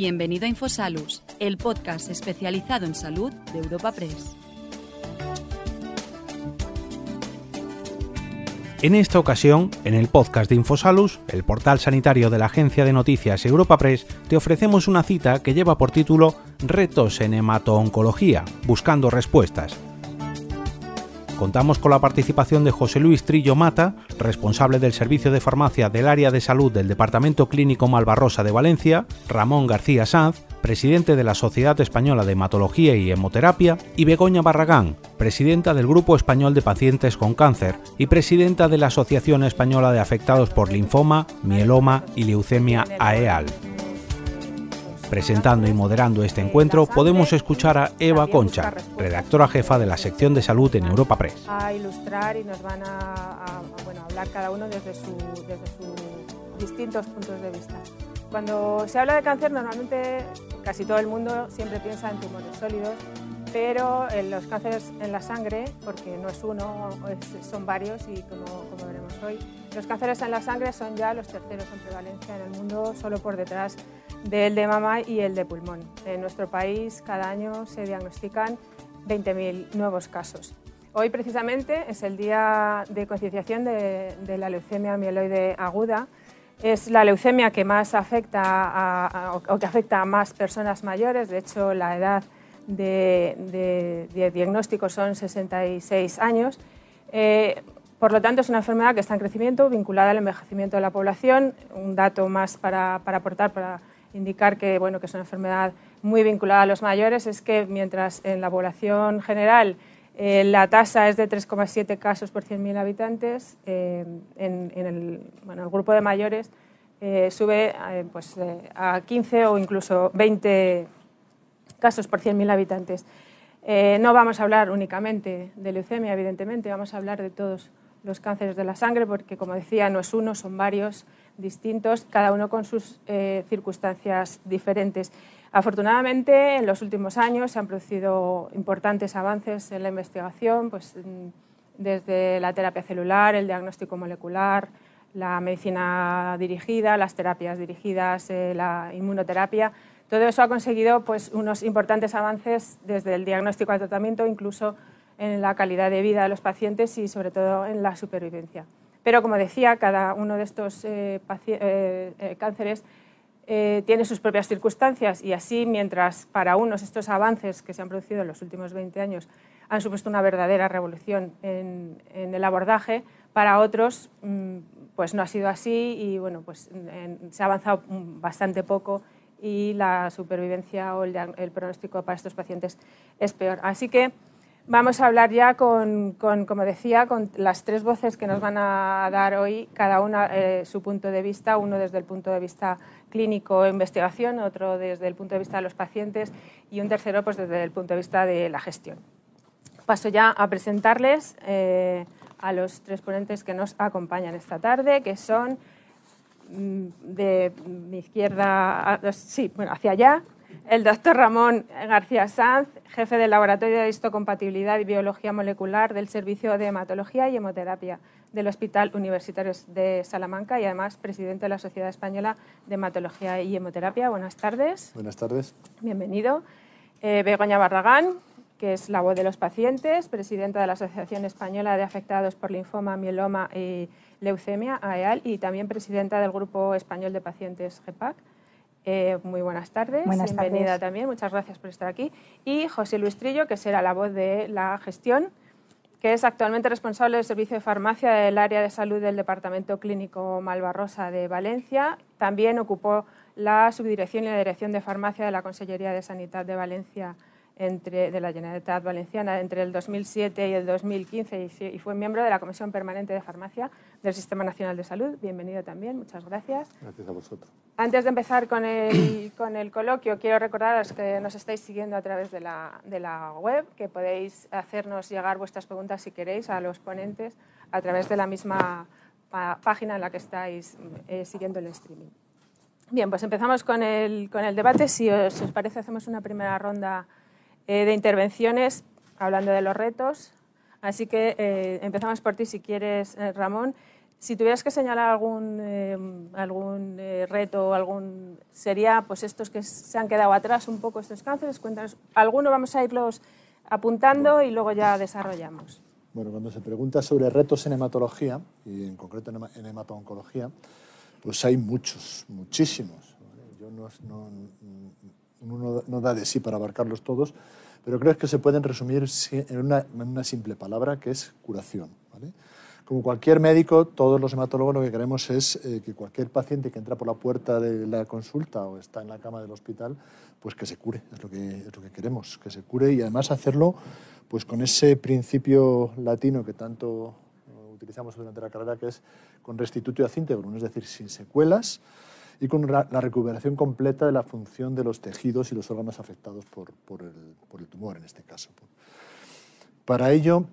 Bienvenido a Infosalus, el podcast especializado en salud de Europa Press. En esta ocasión, en el podcast de Infosalus, el portal sanitario de la agencia de noticias Europa Press, te ofrecemos una cita que lleva por título Retos en hemato-oncología, buscando respuestas, Contamos con la participación de José Luis Trillo Mata, responsable del Servicio de Farmacia del Área de Salud del Departamento Clínico Malvarrosa de Valencia, Ramón García Sanz, presidente de la Sociedad Española de Hematología y Hemoterapia, y Begoña Barragán, presidenta del Grupo Español de Pacientes con Cáncer y presidenta de la Asociación Española de Afectados por Linfoma, Mieloma y Leucemia AEAL. Presentando y moderando este encuentro podemos escuchar a Eva Concha, redactora jefa de la sección de salud en Europa Press. A ilustrar y nos van a, hablar cada uno desde, sus distintos puntos de vista. Cuando se habla de cáncer normalmente casi todo el mundo siempre piensa en tumores sólidos, pero en los cánceres en la sangre, porque no es uno, son varios y como, como veremos hoy, los cánceres en la sangre son ya los terceros en prevalencia en el mundo, solo por detrás del de mama y el de pulmón. En nuestro país cada año se diagnostican 20.000 nuevos casos. Hoy precisamente es el día de concienciación de, la leucemia mieloide aguda. Es la leucemia que más afecta a, o que afecta a más personas mayores. De hecho, la edad de, diagnóstico son 66 años. Eh, por lo tanto, es una enfermedad que está en crecimiento, vinculada al envejecimiento de la población. Un dato más para, para aportar para indicar que, bueno, que es una enfermedad muy vinculada a los mayores es que mientras en la población general eh, la tasa es de 3,7 casos por 100.000 habitantes, eh, en, el, bueno, el, grupo de mayores eh, sube pues, a 15 o incluso 20 casos por 100.000 habitantes. no vamos a hablar únicamente de leucemia, evidentemente, vamos a hablar de todos los cánceres de la sangre, porque como decía, no es uno, son varios distintos, cada uno con sus eh, circunstancias diferentes. Afortunadamente, en los últimos años se han producido importantes avances en la investigación, pues, mm, desde la terapia celular, el diagnóstico molecular, la medicina dirigida, las terapias dirigidas, eh, la inmunoterapia. Todo eso ha conseguido pues, unos importantes avances desde el diagnóstico al tratamiento, incluso en la calidad de vida de los pacientes y sobre todo en la supervivencia. Pero como decía, cada uno de estos eh, eh, eh, cánceres tiene sus propias circunstancias y así, mientras para unos estos avances que se han producido en los últimos 20 años han supuesto una verdadera revolución en, el abordaje, para otros mm, pues no ha sido así y bueno, pues se ha avanzado bastante poco y la supervivencia o el, el pronóstico para estos pacientes es peor. Así que Vamos a hablar ya con, como decía, con las tres voces que nos van a dar hoy, cada una eh, su punto de vista, uno desde el punto de vista clínico e investigación, otro desde el punto de vista de los pacientes y un tercero pues, desde el punto de vista de la gestión. Paso ya a presentarles eh, a los tres ponentes que nos acompañan esta tarde, que son mm, de mi izquierda, sí, bueno, hacia allá, el doctor Ramón García Sanz, jefe del Laboratorio de Histocompatibilidad y Biología Molecular del Servicio de Hematología y Hemoterapia del Hospital Universitario de Salamanca y además presidente de la Sociedad Española de Hematología y Hemoterapia. Buenas tardes. Buenas tardes. Bienvenido. Eh, Begoña Barragán, que es la voz de los pacientes, presidenta de la Asociación Española de Afectados por Linfoma, Mieloma y Leucemia, AEAL, y también presidenta del Grupo Español de Pacientes GEPAC. Eh, muy buenas tardes, bienvenida también, muchas gracias por estar aquí. Y José Luis Trillo, que será la voz de la gestión, que es actualmente responsable del servicio de farmacia del área de salud del Departamento Clínico Malvarrosa de Valencia. También ocupó la subdirección y la dirección de farmacia de la Consellería de Sanidad de Valencia entre, de la Generalitat Valenciana entre el 2007 y el 2015 y, fue miembro de la Comisión Permanente de Farmacia del Sistema Nacional de Salud. Bienvenido también, muchas gracias. Gracias a vosotros. Antes de empezar con el, con el coloquio, quiero recordaros que nos estáis siguiendo a través de la, de la web, que podéis hacernos llegar vuestras preguntas si queréis a los ponentes a través de la misma página en la que estáis eh, siguiendo el streaming. Bien, pues empezamos con el, con el debate. Si os, os parece, hacemos una primera ronda eh, de intervenciones hablando de los retos. Así que eh, empezamos por ti, si quieres, eh, Ramón. Si tuvieras que señalar algún, eh, algún eh, reto, algún, sería pues estos que se han quedado atrás un poco, estos cánceres. Cuéntanos, algunos vamos a irlos apuntando y luego ya desarrollamos. Bueno, cuando se pregunta sobre retos en hematología, y en concreto en hemato-oncología, pues hay muchos, muchísimos. Yo no, uno no da de sí para abarcarlos todos, pero creo que se pueden resumir en una, simple palabra que es curación. Como cualquier médico, todos los hematólogos lo que queremos es eh, que cualquier paciente que entra por la puerta de la consulta o está en la cama del hospital, pues que se cure, es lo que, es lo que queremos, que se cure y además hacerlo pues con ese principio latino que tanto eh, utilizamos durante la carrera, que es con restitutio a íntegrum, es decir, sin secuelas y con la recuperación completa de la función de los tejidos y los órganos afectados por, por, el, por el, tumor, en este caso. Para ello,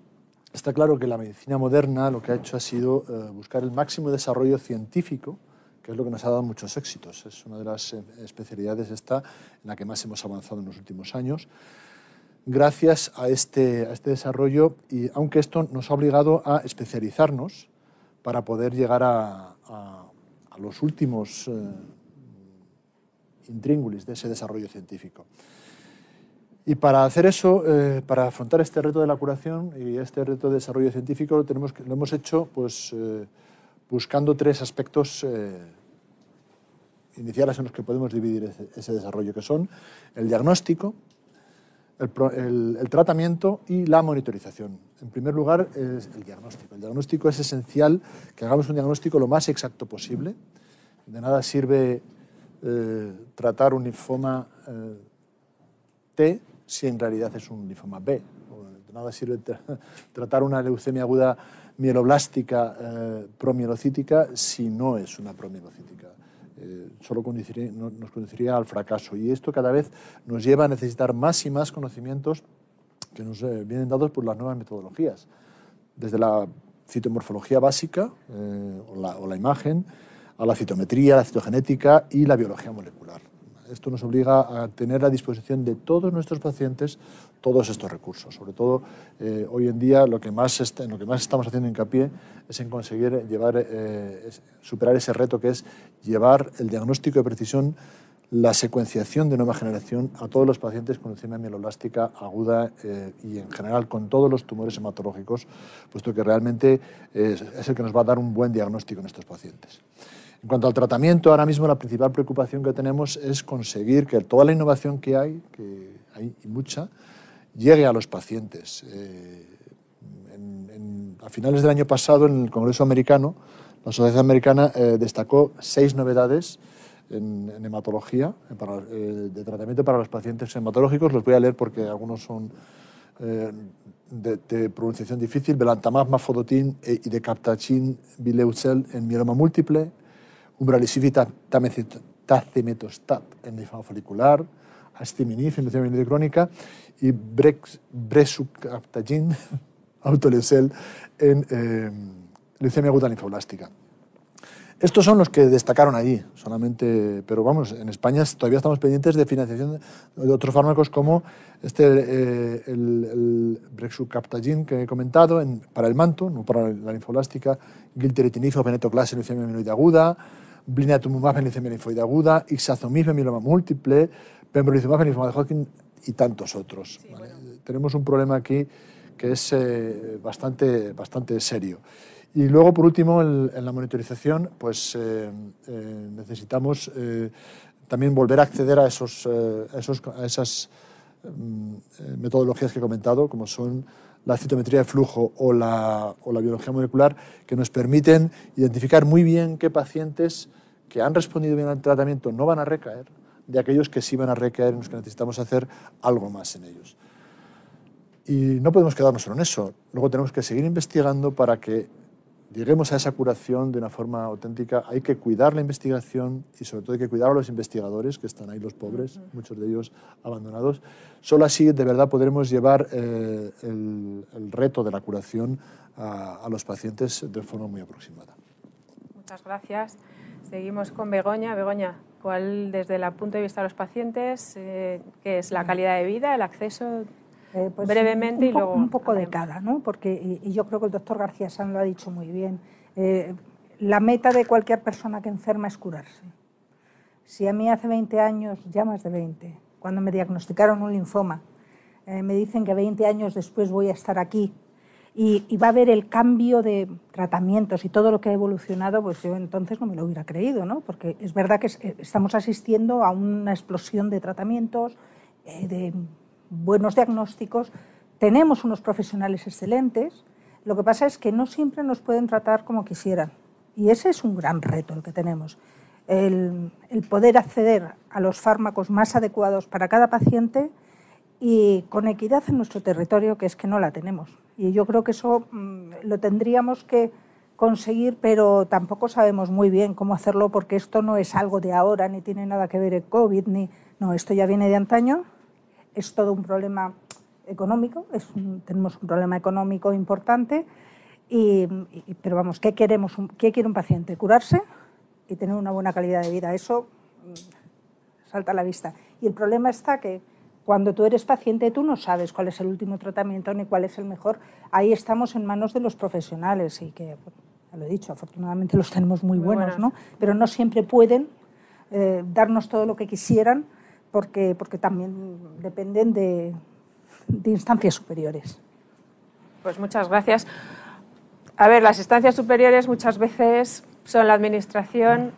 Está claro que la medicina moderna lo que ha hecho ha sido eh, buscar el máximo desarrollo científico, que es lo que nos ha dado muchos éxitos. Es una de las eh, especialidades esta en la que más hemos avanzado en los últimos años, gracias a este, a este desarrollo, y aunque esto nos ha obligado a especializarnos para poder llegar a, los últimos eh, intríngulis de ese desarrollo científico. Y para hacer eso, eh, para afrontar este reto de la curación y este reto de desarrollo científico, lo, lo hemos hecho pues, eh, buscando tres aspectos iniciales en los que podemos dividir ese, desarrollo, que son el diagnóstico, el, el, tratamiento y la monitorización. En primer lugar, es el diagnóstico. El diagnóstico es esencial que hagamos un diagnóstico lo más exacto posible. De nada sirve tratar un linfoma T si en realidad es un linfoma B. De nada sirve tratar una leucemia aguda mieloblástica eh, promielocítica si no es una promielocítica. Eh, solo nos conduciría al fracaso. Y esto cada vez nos lleva a necesitar más y más conocimientos que nos eh, vienen dados por las nuevas metodologías. Desde la citomorfología básica o la, o la imagen, a la citometría, la citogenética y la biología molecular. Esto nos obliga a tener a disposición de todos nuestros pacientes todos estos recursos. Sobre todo, eh, hoy en día lo que más en lo que más estamos haciendo hincapié es en conseguir llevar, eh, superar ese reto que es llevar el diagnóstico de precisión, la secuenciación de nueva generación a todos los pacientes con leucemia mieloblástica aguda eh, y en general con todos los tumores hematológicos, puesto que realmente es, es el que nos va a dar un buen diagnóstico en estos pacientes. En cuanto al tratamiento, ahora mismo la principal preocupación que tenemos es conseguir que toda la innovación que hay, que hay mucha, llegue a los pacientes. Eh, a finales del año pasado, en el Congreso americano, la Sociedad Americana eh, destacó seis novedades en, hematología, eh, de tratamiento para los pacientes hematológicos. Los voy a leer porque algunos son de, pronunciación difícil. Belantamab, mafodotin y de captacin bileucel en mieloma múltiple, tacimetostat en linfoma folicular, astiminif en leucemia crónica y bresukaptagin, autoleucel en eh, leucemia aguda linfoblástica. Estos son los que destacaron allí, solamente, pero vamos, en España todavía estamos pendientes de financiación de otros fármacos como este, eh, el, el que he comentado para el manto, no para la linfoblástica, gilteritinib o venetoclax en leucemia mieloide aguda, blinatumumab en linfoide aguda, ixazomib en mieloma múltiple, pembrolizumab en linfoma de Hodgkin y tantos otros. Tenemos un problema aquí que es eh, bastante, bastante serio. Y luego, por último, en, la monitorización, pues eh, eh, necesitamos también volver a acceder a, esos, esos, a esas mm, metodologías que he comentado, como son la citometría de flujo o la, o la biología molecular, que nos permiten identificar muy bien qué pacientes que han respondido bien al tratamiento no van a recaer, de aquellos que sí van a recaer en los que necesitamos hacer algo más en ellos. Y no podemos quedarnos solo en eso. Luego tenemos que seguir investigando para que lleguemos a esa curación de una forma auténtica. Hay que cuidar la investigación y sobre todo hay que cuidar a los investigadores, que están ahí los pobres, muchos de ellos abandonados. Solo así de verdad podremos llevar eh, el, reto de la curación a, a los pacientes de forma muy aproximada. Muchas gracias. Seguimos con Begoña. Begoña, ¿cuál desde el punto de vista de los pacientes, eh, qué es la calidad de vida, el acceso? Eh, pues brevemente un, y luego... Un poco de cada, ¿no? Porque y, yo creo que el doctor García San lo ha dicho muy bien. Eh, la meta de cualquier persona que enferma es curarse. Si a mí hace 20 años, ya más de 20, cuando me diagnosticaron un linfoma, eh, me dicen que 20 años después voy a estar aquí y, va a haber el cambio de tratamientos y todo lo que ha evolucionado, pues yo entonces no me lo hubiera creído, ¿no? Porque es verdad que eh, estamos asistiendo a una explosión de tratamientos, eh, de buenos diagnósticos, tenemos unos profesionales excelentes, lo que pasa es que no siempre nos pueden tratar como quisieran. Y ese es un gran reto el que tenemos. El, el poder acceder a los fármacos más adecuados para cada paciente y con equidad en nuestro territorio, que es que no la tenemos. Y yo creo que eso mm, lo tendríamos que conseguir, pero tampoco sabemos muy bien cómo hacerlo porque esto no es algo de ahora, ni tiene nada que ver el COVID, ni no, esto ya viene de antaño, es todo un problema económico, es tenemos un problema económico importante, y, pero vamos, ¿qué queremos? ¿Qué quiere un paciente? Curarse y tener una buena calidad de vida. Eso mm, salta a la vista. Y el problema está que cuando tú eres paciente, tú no sabes cuál es el último tratamiento ni cuál es el mejor. Ahí estamos en manos de los profesionales y que, ya lo he dicho, afortunadamente los tenemos muy, buenos, ¿no? Pero no siempre pueden eh, darnos todo lo que quisieran porque, porque también dependen de, de instancias superiores. Pues muchas gracias. A ver, las instancias superiores muchas veces son la administración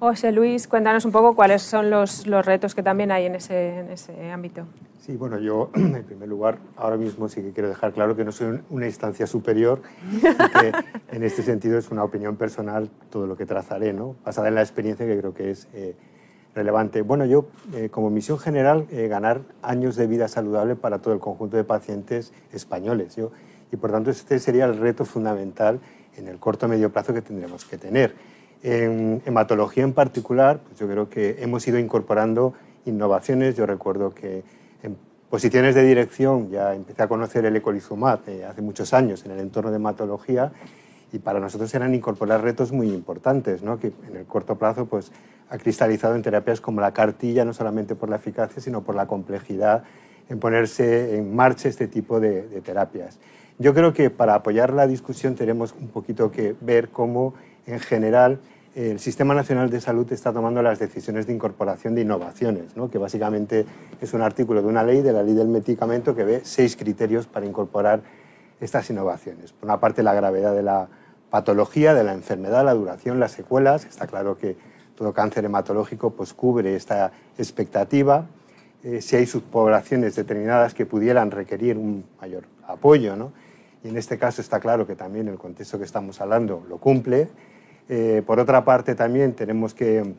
José Luis, cuéntanos un poco cuáles son los, los retos que también hay en ese, en ese, ámbito. Sí, bueno, yo en primer lugar ahora mismo sí que quiero dejar claro que no soy una instancia superior, que en este sentido es una opinión personal todo lo que trazaré, ¿no? basada en la experiencia que creo que es eh, relevante. Bueno, yo eh, como misión general eh, ganar años de vida saludable para todo el conjunto de pacientes españoles. Yo, y por tanto este sería el reto fundamental en el corto medio plazo que tendremos que tener. En hematología en particular, pues yo creo que hemos ido incorporando innovaciones. Yo recuerdo que en posiciones de dirección ya empecé a conocer el ecolizumab eh, hace muchos años en el entorno de hematología y para nosotros eran incorporar retos muy importantes, ¿no? que en el corto plazo pues, ha cristalizado en terapias como la cartilla, no solamente por la eficacia, sino por la complejidad en ponerse en marcha este tipo de, de terapias. Yo creo que para apoyar la discusión tenemos un poquito que ver cómo en general el Sistema Nacional de Salud está tomando las decisiones de incorporación de innovaciones, ¿no? que básicamente es un artículo de una ley, de la ley del medicamento, que ve seis criterios para incorporar estas innovaciones. Por una parte, la gravedad de la patología, de la enfermedad, la duración, las secuelas. Está claro que todo cáncer hematológico pues, cubre esta expectativa. Eh, si hay subpoblaciones determinadas que pudieran requerir un mayor apoyo, ¿no? y en este caso está claro que también el contexto que estamos hablando lo cumple eh, por otra parte, también tenemos que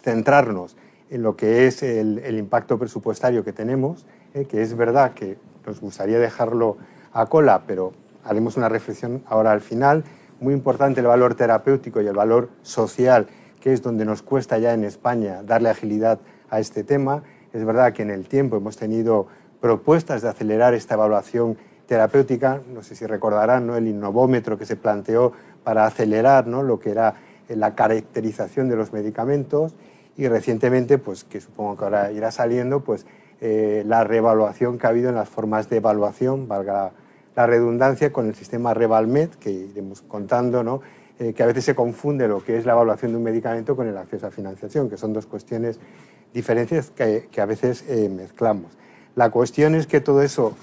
centrarnos en lo que es el, impacto presupuestario que tenemos, eh, que es verdad que nos gustaría dejarlo a cola, pero haremos una reflexión ahora al final. Muy importante el valor terapéutico y el valor social, que es donde nos cuesta ya en España darle agilidad a este tema. Es verdad que en el tiempo hemos tenido propuestas de acelerar esta evaluación terapéutica, no sé si recordarán, ¿no? el innovómetro que se planteó para acelerar ¿no? lo que era eh, la caracterización de los medicamentos y recientemente, pues, que supongo que ahora irá saliendo, pues, eh, la reevaluación que ha habido en las formas de evaluación, valga la redundancia, con el sistema RevalMed, que iremos contando, ¿no? Eh, que a veces se confunde lo que es la evaluación de un medicamento con el acceso a financiación, que son dos cuestiones diferentes que, que a veces mezclamos. La cuestión es que todo eso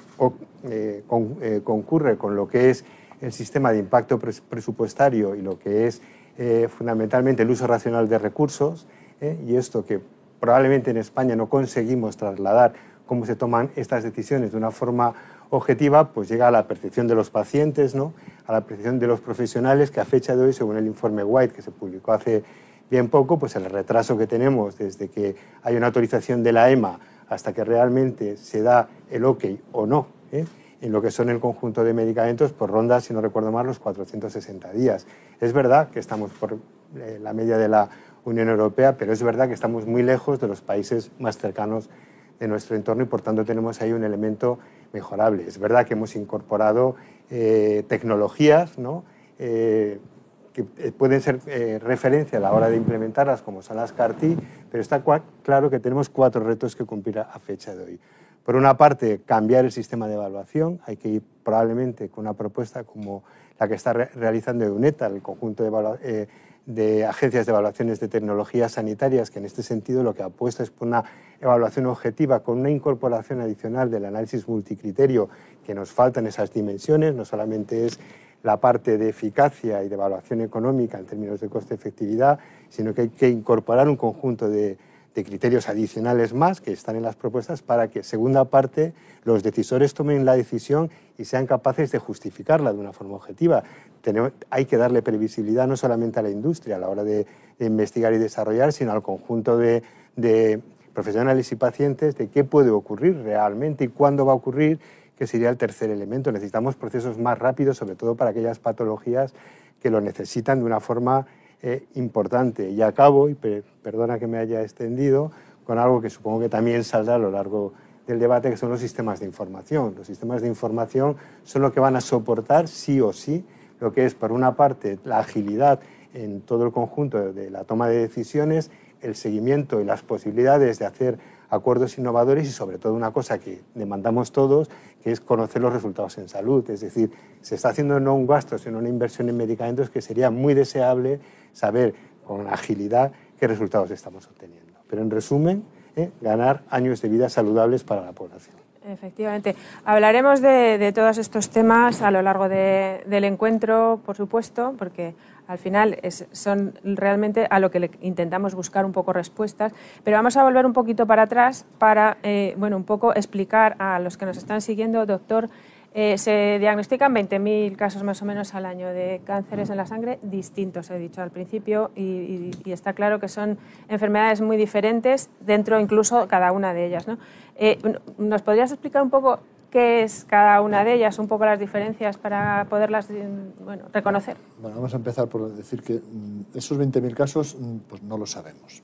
concurre con lo que es el sistema de impacto presupuestario y lo que es eh, fundamentalmente el uso racional de recursos, eh, y esto que probablemente en España no conseguimos trasladar cómo se toman estas decisiones de una forma objetiva, pues llega a la percepción de los pacientes, ¿no? a la percepción de los profesionales, que a fecha de hoy, según el informe White que se publicó hace bien poco, pues el retraso que tenemos desde que hay una autorización de la EMA hasta que realmente se da el OK o no, ¿eh? En lo que son el conjunto de medicamentos, por ronda, si no recuerdo mal, los 460 días. Es verdad que estamos por eh, la media de la Unión Europea, pero es verdad que estamos muy lejos de los países más cercanos de nuestro entorno y por tanto tenemos ahí un elemento mejorable. Es verdad que hemos incorporado eh, tecnologías ¿no? Eh, que pueden ser referencia a la hora de implementarlas, como son las CAR-T, pero está claro que tenemos cuatro retos que cumplir a fecha de hoy. Por una parte, cambiar el sistema de evaluación. Hay que ir probablemente con una propuesta como la que está realizando EUNETA, el conjunto de, eh, de agencias de evaluaciones de tecnologías sanitarias, que en este sentido lo que apuesta es por una evaluación objetiva con una incorporación adicional del análisis multicriterio que nos faltan esas dimensiones, no solamente es la parte de eficacia y de evaluación económica en términos de coste-efectividad, sino que hay que incorporar un conjunto de, de criterios adicionales más que están en las propuestas para que, segunda parte, los decisores tomen la decisión y sean capaces de justificarla de una forma objetiva. hay que darle previsibilidad no solamente a la industria a la hora de, investigar y desarrollar, sino al conjunto de, de profesionales y pacientes de qué puede ocurrir realmente y cuándo va a ocurrir, que sería el tercer elemento. Necesitamos procesos más rápidos, sobre todo para aquellas patologías que lo necesitan de una forma eh, importante. Y acabo, y perdona que me haya extendido, con algo que supongo que también saldrá a lo largo del debate, que son los sistemas de información. Los sistemas de información son lo que van a soportar sí o sí lo que es, por una parte, la agilidad en todo el conjunto de la toma de decisiones, el seguimiento y las posibilidades de hacer acuerdos innovadores y sobre todo una cosa que demandamos todos, que es conocer los resultados en salud. Es decir, se está haciendo no un gasto, sino una inversión en medicamentos que sería muy deseable saber con agilidad qué resultados estamos obteniendo. Pero en resumen, ¿eh? ganar años de vida saludables para la población. Efectivamente. Hablaremos de, todos estos temas a lo largo del encuentro, por supuesto, porque al final son realmente a lo que le intentamos buscar un poco respuestas. Pero vamos a volver un poquito para atrás para, eh, bueno, un poco explicar a los que nos están siguiendo, doctor, eh, se diagnostican 20.000 casos más o menos al año de cánceres en la sangre distintos, he dicho al principio, y, está claro que son enfermedades muy diferentes dentro incluso cada una de ellas. ¿no? Eh, ¿Nos podrías explicar un poco qué es cada una de ellas, un poco las diferencias para poderlas bueno, reconocer? Bueno, vamos a empezar por decir que mm, esos 20.000 casos mm, pues no lo sabemos.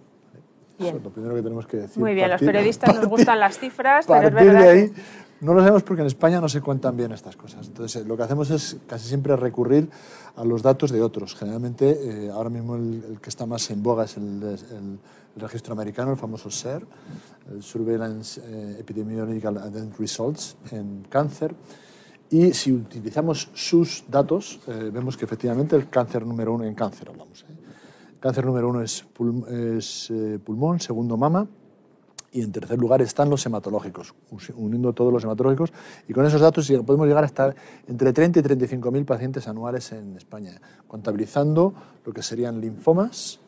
Bien. Eso es lo primero que tenemos que decir. Muy bien, los periodistas nos gustan las cifras, pero es verdad. De ahí, no lo sabemos porque en España no se cuentan bien estas cosas. Entonces, eh, lo que hacemos es casi siempre recurrir a los datos de otros. Generalmente, eh, ahora mismo el, que está más en boga es el, registro americano, el famoso SER, el Surveillance eh, Epidemiological Event Results en cáncer. Y si utilizamos sus datos, vemos que efectivamente el cáncer número uno, en cáncer hablamos, cáncer número uno es, es pulmón, segundo mama, y en tercer lugar están los hematológicos, uniendo todos los hematológicos. Y con esos datos podemos llegar a estar entre 30 y 35 mil pacientes anuales en España, contabilizando lo que serían linfomas,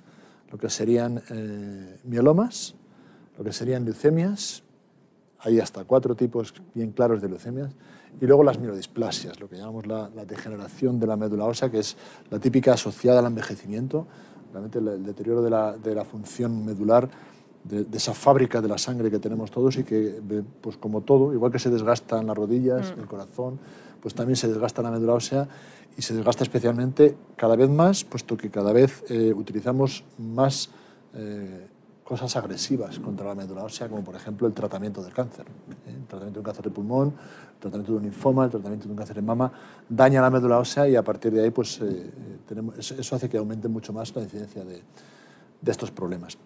lo que serían eh, mielomas, lo que serían leucemias, hay hasta cuatro tipos bien claros de leucemias, y luego las mielodisplasias, lo que llamamos la, degeneración de la médula ósea, que es la típica asociada al envejecimiento, realmente el, deterioro de la, de la función medular de, esa fábrica de la sangre que tenemos todos y que, pues como todo, igual que se desgasta en las rodillas, mm. el corazón, pues también se desgasta la médula ósea y se desgasta especialmente cada vez más, puesto que cada vez eh, utilizamos más eh, cosas agresivas contra la médula ósea, como por ejemplo el tratamiento del cáncer. ¿eh? El tratamiento de un cáncer de pulmón, el tratamiento de un linfoma, el tratamiento de un cáncer de mama, daña la médula ósea y a partir de ahí pues, tenemos, eso hace que aumente mucho más la incidencia de, de estos problemas.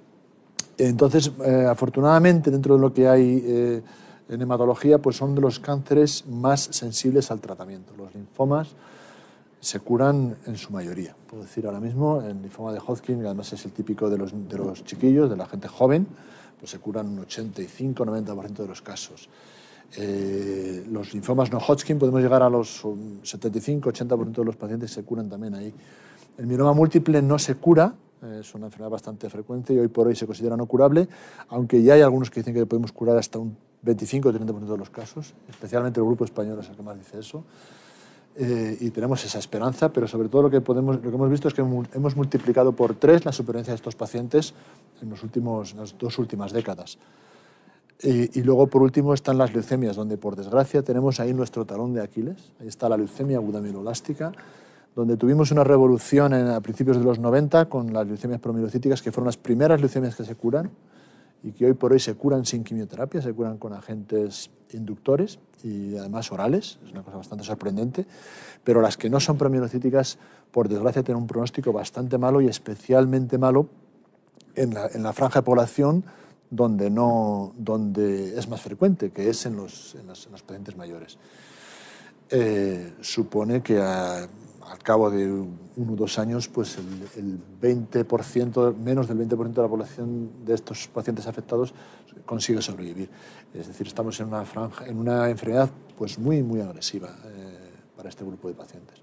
Entonces, eh, afortunadamente, dentro de lo que hay eh, en hematología, pues son de los cánceres más sensibles al tratamiento. Los linfomas se curan en su mayoría. Puedo decir ahora mismo, el linfoma de Hodgkin, que además es el típico de los, chiquillos, de la gente joven, pues se curan un 85-90% de los casos. Eh, los linfomas no Hodgkin podemos llegar a los 75-80% de los pacientes se curan también ahí. El mieloma múltiple no se cura, es una enfermedad bastante frecuente y hoy por hoy se considera no curable, aunque ya hay algunos que dicen que podemos curar hasta un 25 o 30% de los casos, especialmente el grupo español es el que más dice eso. Eh, y tenemos esa esperanza, pero sobre todo lo que, podemos, lo que hemos visto es que hemos multiplicado por tres la supervivencia de estos pacientes en, los últimos, las dos últimas décadas. Y, y, luego, por último, están las leucemias, donde, por desgracia, tenemos ahí nuestro talón de Aquiles. Ahí está la leucemia aguda mielolástica, donde tuvimos una revolución a principios de los 90 con las leucemias promielocíticas, que fueron las primeras leucemias que se curan y que hoy por hoy se curan sin quimioterapia, se curan con agentes inductores y además orales, es una cosa bastante sorprendente, pero las que no son promielocíticas, por desgracia, tienen un pronóstico bastante malo y especialmente malo en la, en la franja de población donde, no, donde es más frecuente, que es en los, en los, pacientes mayores. Eh, supone que a, al cabo de uno o dos años, pues el, 20%, menos del 20% de la población de estos pacientes afectados consigue sobrevivir. Es decir, estamos en una, franja, en una enfermedad pues muy, muy agresiva eh, para este grupo de pacientes.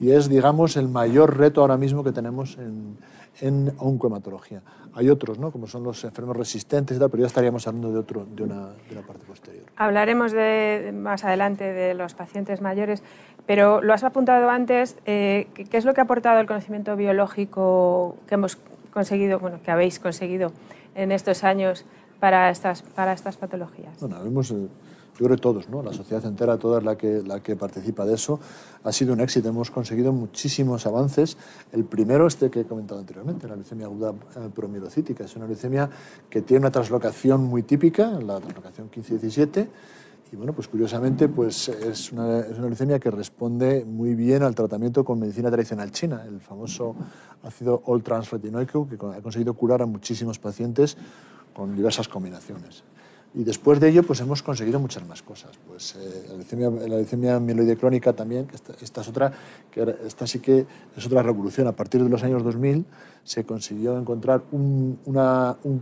Y es, digamos, el mayor reto ahora mismo que tenemos en, en oncohematología. Hay otros, ¿no? como son los enfermos resistentes y tal, pero ya estaríamos hablando de, otro, de, una, de una parte posterior. Hablaremos de, más adelante de los pacientes mayores, pero lo has apuntado antes, eh, ¿qué es lo que ha aportado el conocimiento biológico que hemos conseguido, bueno, que habéis conseguido en estos años para estas, para estas patologías? Bueno, hemos, eh, yo creo que todos, ¿no? la sociedad entera, toda la que, la que participa de eso, ha sido un éxito. Hemos conseguido muchísimos avances. El primero, este que he comentado anteriormente, la leucemia aguda eh, promielocítica. Es una leucemia que tiene una translocación muy típica, la translocación 15-17, y bueno, pues curiosamente pues es, una, leucemia que responde muy bien al tratamiento con medicina tradicional china, el famoso ácido all-trans-retinoico, que ha conseguido curar a muchísimos pacientes con diversas combinaciones. Y después de ello, pues hemos conseguido muchas más cosas. Pues eh, la, leucemia, la crónica también, que esta, es otra, que esta sí que es otra revolución. A partir de los años 2000 se consiguió encontrar un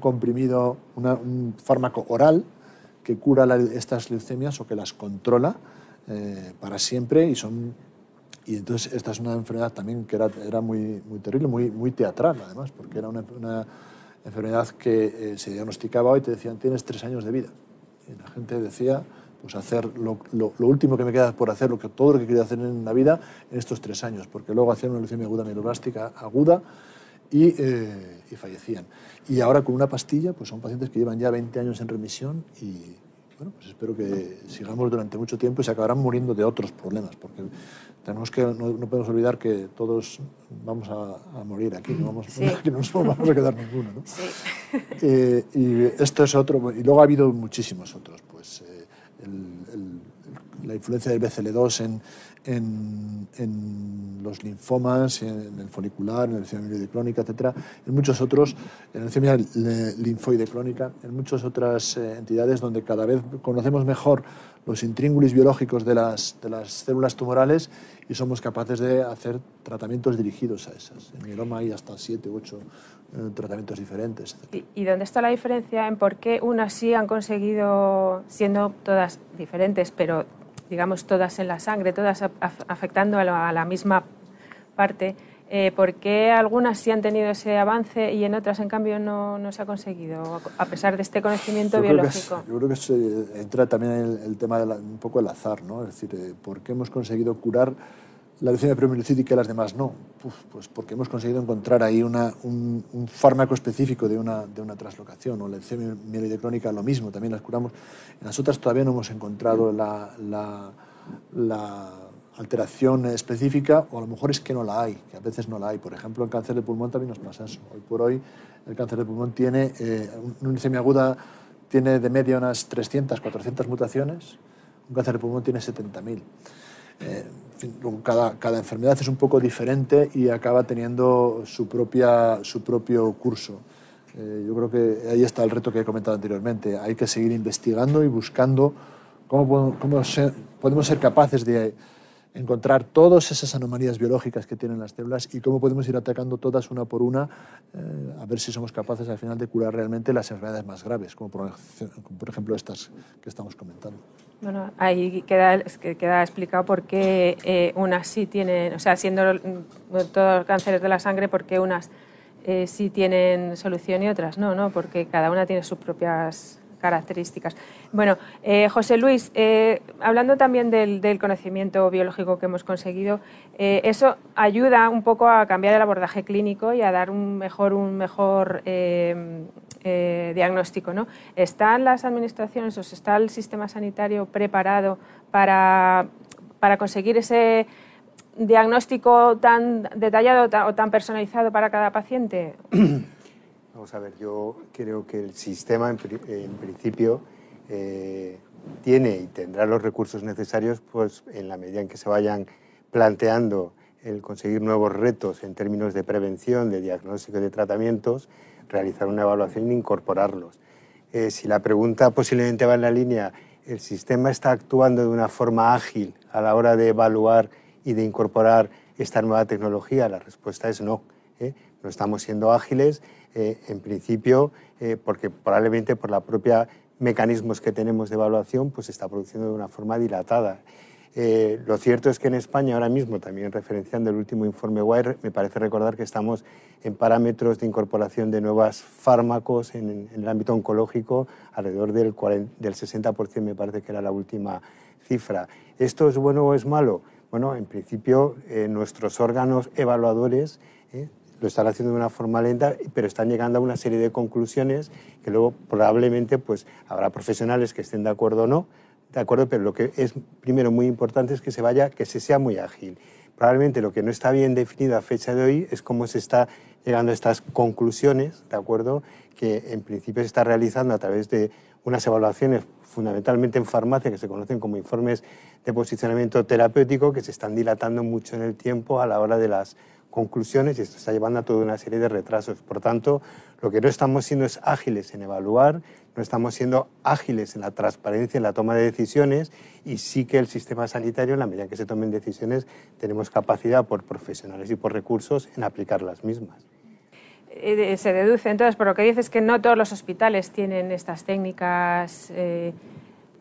comprimido, un fármaco oral que cura estas leucemias o que las controla eh, para siempre y son y entonces esta es una enfermedad también que era, era muy, muy terrible, muy, muy teatral además, porque era una, enfermedad que eh, se diagnosticaba hoy, te decían, tienes tres años de vida. Y la gente decía, pues hacer lo, lo, último que me queda por hacer, lo que, todo lo que quería hacer en la vida en estos tres años, porque luego hacían una leucemia aguda mieloblástica aguda y, eh, y, fallecían. Y ahora con una pastilla, pues son pacientes que llevan ya 20 años en remisión y, bueno, pues espero que sigamos durante mucho tiempo y se acabarán muriendo de otros problemas, porque tenemos que, no, podemos olvidar que todos vamos a, morir aquí, no, vamos, no nos vamos a quedar ninguno. ¿no? Sí. Eh, y esto es otro, y luego ha habido muchísimos otros, pues eh, la influencia del BCL2 en, en, en, los linfomas, en el folicular, en la leucemia crónica, etc. En muchos otros, en la leucemia linfoide crónica, en muchas otras eh, entidades donde cada vez conocemos mejor los intríngulis biológicos de las, de las células tumorales y somos capaces de hacer tratamientos dirigidos a esas. En mieloma hay hasta siete ocho eh, tratamientos diferentes. ¿Y, ¿Y dónde está la diferencia en por qué unas sí han conseguido, siendo todas diferentes, pero digamos todas en la sangre, todas afectando a la, misma parte, eh, ¿por qué algunas sí han tenido ese avance y en otras, en cambio, no, no se ha conseguido, a pesar de este conocimiento biológico? yo creo que se entra también el, el tema de un poco el azar, ¿no? Es decir, eh, ¿por qué hemos conseguido curar la leucemia premelocítica y las demás no? pues porque hemos conseguido encontrar ahí una, un, fármaco específico de una, de una traslocación, o la leucemia mieloide crónica lo mismo, también las curamos. En las otras todavía no hemos encontrado la, la, la, alteración específica, o a lo mejor es que no la hay, que a veces no la hay. Por ejemplo, en cáncer de pulmón también nos pasa eso. Hoy por hoy el cáncer de pulmón tiene, eh, una leucemia aguda tiene de media unas 300, 400 mutaciones, un cáncer de pulmón tiene 70.000. Eh, cada, cada, enfermedad es un poco diferente y acaba teniendo su, propia, su propio curso. Eh, yo creo que ahí está el reto que he comentado anteriormente. Hay que seguir investigando y buscando cómo, cómo podemos ser capaces de encontrar todas esas anomalías biológicas que tienen las células y cómo podemos ir atacando todas una por una, eh, a ver si somos capaces al final de curar realmente las enfermedades más graves, como por, por ejemplo estas que estamos comentando. Bueno, ahí queda, queda explicado por qué eh, unas sí tienen, o sea, siendo todos cánceres de la sangre, por qué unas eh, sí tienen solución y otras no, ¿no? Porque cada una tiene sus propias características. Bueno, eh, José Luis, hablando también del, del, conocimiento biológico que hemos conseguido, eso ayuda un poco a cambiar el abordaje clínico y a dar un mejor, un mejor eh, diagnóstico. ¿no? ¿Están las administraciones o está el sistema sanitario preparado para, para conseguir ese diagnóstico tan detallado o tan personalizado para cada paciente? Vamos a ver, yo creo que el sistema en, principio eh, tiene y tendrá los recursos necesarios pues, en la medida en que se vayan planteando el conseguir nuevos retos en términos de prevención, de diagnóstico y de tratamientos, realizar una evaluación e incorporarlos. Eh, si la pregunta posiblemente va en la línea, ¿el sistema está actuando de una forma ágil a la hora de evaluar y de incorporar esta nueva tecnología? La respuesta es no. ¿eh? No estamos siendo ágiles, eh, en principio, porque probablemente por la propia mecanismos que tenemos de evaluación, pues se está produciendo de una forma dilatada. Eh, lo cierto es que en España ahora mismo, también referenciando el último informe WIRE, me parece recordar que estamos en parámetros de incorporación de nuevos fármacos en, el ámbito oncológico, alrededor del, del 60% me parece que era la última cifra. ¿Esto es bueno o es malo? Bueno, en principio eh, nuestros órganos evaluadores eh, lo están haciendo de una forma lenta, pero están llegando a una serie de conclusiones que luego probablemente pues, habrá profesionales que estén de acuerdo o no, de acuerdo, pero lo que es primero muy importante es que se vaya, que se sea muy ágil. Probablemente lo que no está bien definido a fecha de hoy es cómo se está llegando a estas conclusiones, de acuerdo, que en principio se está realizando a través de unas evaluaciones fundamentalmente en farmacia que se conocen como informes de posicionamiento terapéutico que se están dilatando mucho en el tiempo a la hora de las conclusiones y esto está llevando a toda una serie de retrasos. Por tanto, lo que no estamos siendo es ágiles en evaluar, no estamos siendo ágiles en la transparencia, en la toma de decisiones y sí que el sistema sanitario, en la medida que se tomen decisiones, tenemos capacidad por profesionales y por recursos en aplicar las mismas. Eh, se deduce entonces por lo que dices que no todos los hospitales tienen estas técnicas. Eh,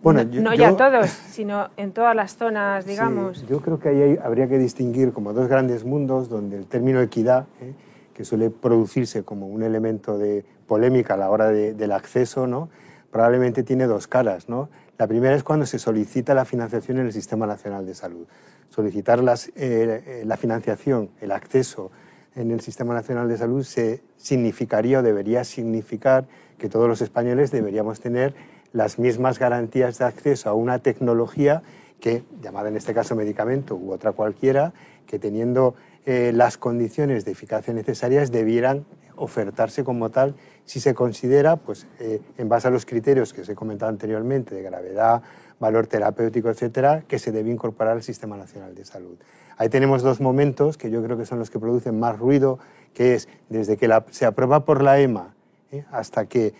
bueno, no, ya todos, sino en todas las zonas, digamos. yo creo que ahí habría que distinguir como dos grandes mundos donde el término equidad, ¿eh? que suele producirse como un elemento de polémica a la hora del acceso, ¿no? probablemente tiene dos caras. ¿no? La primera es cuando se solicita la financiación en el Sistema Nacional de Salud. Solicitar las, eh, la financiación, el acceso en el Sistema Nacional de Salud se significaría o debería significar que todos los españoles deberíamos tener las mismas garantías de acceso a una tecnología que, llamada en este caso medicamento u otra cualquiera, que teniendo eh, las condiciones de eficacia necesarias debieran ofertarse como tal si se considera, pues, eh, en base a los criterios que os he comentado anteriormente, de gravedad, valor terapéutico, etcétera, que se debe incorporar al Sistema Nacional de Salud. Ahí tenemos dos momentos que yo creo que son los que producen más ruido, que es desde que se aprueba por la EMA ¿eh? hasta que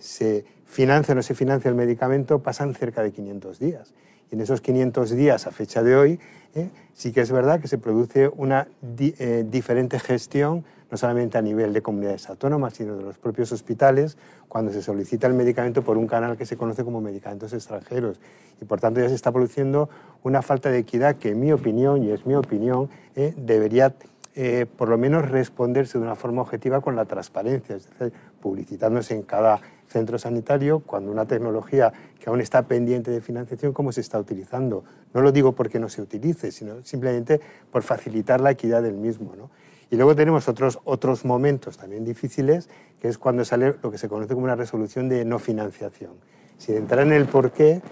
se financia o no se financia el medicamento, pasan cerca de 500 días. Y en esos 500 días, a fecha de hoy, ¿eh? sí que es verdad que se produce una eh, diferente gestión, no solamente a nivel de comunidades autónomas, sino de los propios hospitales, cuando se solicita el medicamento por un canal que se conoce como medicamentos extranjeros. Y por tanto ya se está produciendo una falta de equidad que, en mi opinión, y es mi opinión, ¿eh? debería por lo menos responderse de una forma objetiva con la transparencia, es decir, publicitándose en cada centro sanitario cuando una tecnología que aún está pendiente de financiación, cómo se está utilizando. No lo digo porque no se utilice, sino simplemente por facilitar la equidad del mismo. Y luego tenemos otros, otros momentos también difíciles, que es cuando sale lo que se conoce como una resolución de no financiación. Sin entrar en el por qué,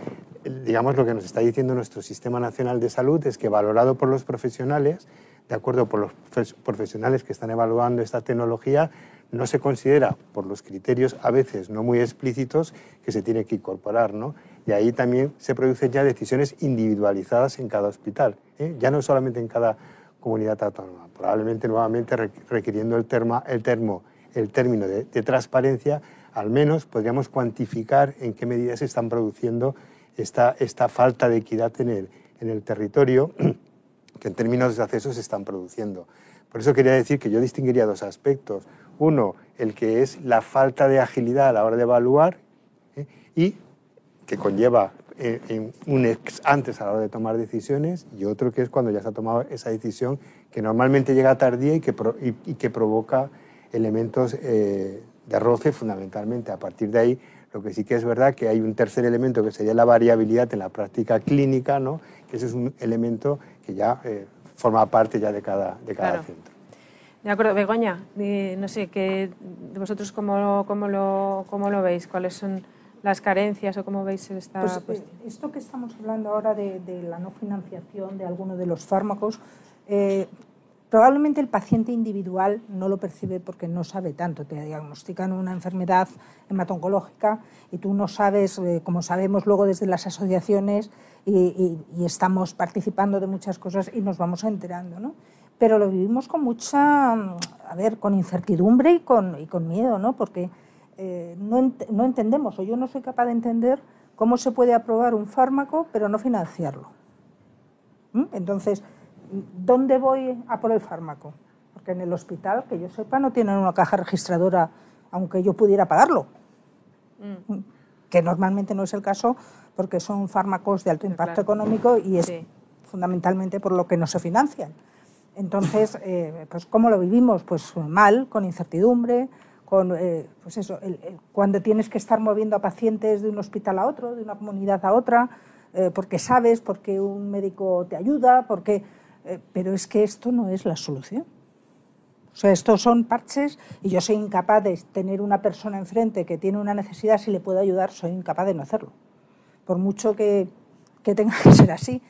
digamos lo que nos está diciendo nuestro Sistema Nacional de Salud es que valorado por los profesionales, de acuerdo por los profesionales que están evaluando esta tecnología, no se considera, por los criterios a veces no muy explícitos, que se tiene que incorporar. ¿no? Y ahí también se producen ya decisiones individualizadas en cada hospital, ¿eh? ya no solamente en cada comunidad autónoma, probablemente nuevamente requiriendo el, el, el término de, transparencia, al menos podríamos cuantificar en qué medida se están produciendo esta, esta falta de equidad en el, en el territorio que en términos de acceso se están produciendo. Por eso quería decir que yo distinguiría dos aspectos. Uno, el que es la falta de agilidad a la hora de evaluar ¿eh? y que conlleva eh, un ex antes a la hora de tomar decisiones y otro que es cuando ya se ha tomado esa decisión que normalmente llega tardía y que, y, que provoca elementos eh, de roce fundamentalmente. A partir de ahí, lo que sí que es verdad que hay un tercer elemento que sería la variabilidad en la práctica clínica, ¿no? que ese es un elemento que ya forma parte ya de cada, de cada centro. De acuerdo, Begoña, no sé, que vosotros cómo, cómo, lo, cómo lo veis, cuáles son las carencias o cómo veis esta pues, eh, Esto que estamos hablando ahora de, la no financiación de alguno de los fármacos, eh, probablemente el paciente individual no lo percibe porque no sabe tanto. Te diagnostican una enfermedad hematoncológica y tú no sabes, eh, como sabemos luego desde las asociaciones y, y, estamos participando de muchas cosas y nos vamos enterando, ¿no? pero lo vivimos con mucha, a ver, con incertidumbre y con, y con miedo, ¿no? Porque eh, no, no, entendemos, o yo no soy capaz de entender cómo se puede aprobar un fármaco pero no financiarlo. ¿Mm? Entonces, ¿Dónde voy a por el fármaco? Porque en el hospital, que yo sepa, no tienen una caja registradora, aunque yo pudiera pagarlo. Mm. Que normalmente no es el caso porque son fármacos de alto impacto económico y es fundamentalmente por lo que no se financian. Entonces, eh, pues ¿cómo lo vivimos? Pues mal, con incertidumbre, con, eh, pues eso, cuando tienes que estar moviendo a pacientes de un hospital a otro, de una comunidad a otra, eh, porque sabes, porque un médico te ayuda, porque, pero es que esto no es la solución. O sea, estos son parches y yo soy incapaz de tener una persona enfrente que tiene una necesidad, si le puedo ayudar, soy incapaz de no hacerlo. Por mucho que, que tenga que ser así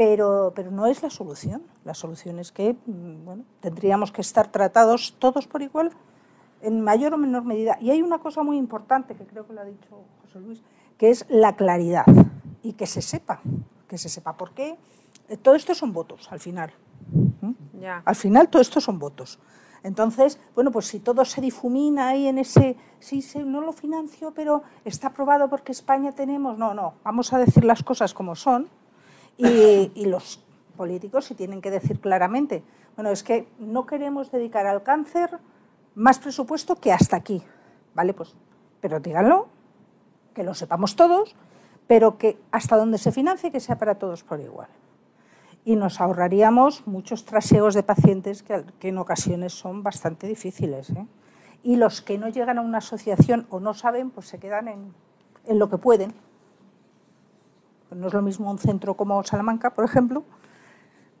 pero, pero no es la solución. La solución es que mm, bueno, tendríamos que estar tratados todos por igual en mayor o menor medida. Y hay una cosa muy importante que creo que lo ha dicho José Luis, que es la claridad y que se sepa, que se sepa por qué. Eh, todo esto son votos al final. Al final todo esto son votos. Entonces, bueno, pues si todo se difumina ahí en ese, sí, sí, no lo financio, pero está aprobado porque España tenemos, no, no, vamos a decir las cosas como son y, los políticos si tienen que decir claramente, bueno, es que no queremos dedicar al cáncer más presupuesto que hasta aquí. ¿Vale? Pues, pero díganlo, que lo sepamos todos, pero que hasta donde se financie que sea para todos por igual. Y nos ahorraríamos muchos traseos de pacientes que, en ocasiones son bastante difíciles. ¿eh? Y los que no llegan a una asociación o no saben, pues se quedan en, lo que pueden. No es lo mismo un centro como Salamanca, por ejemplo,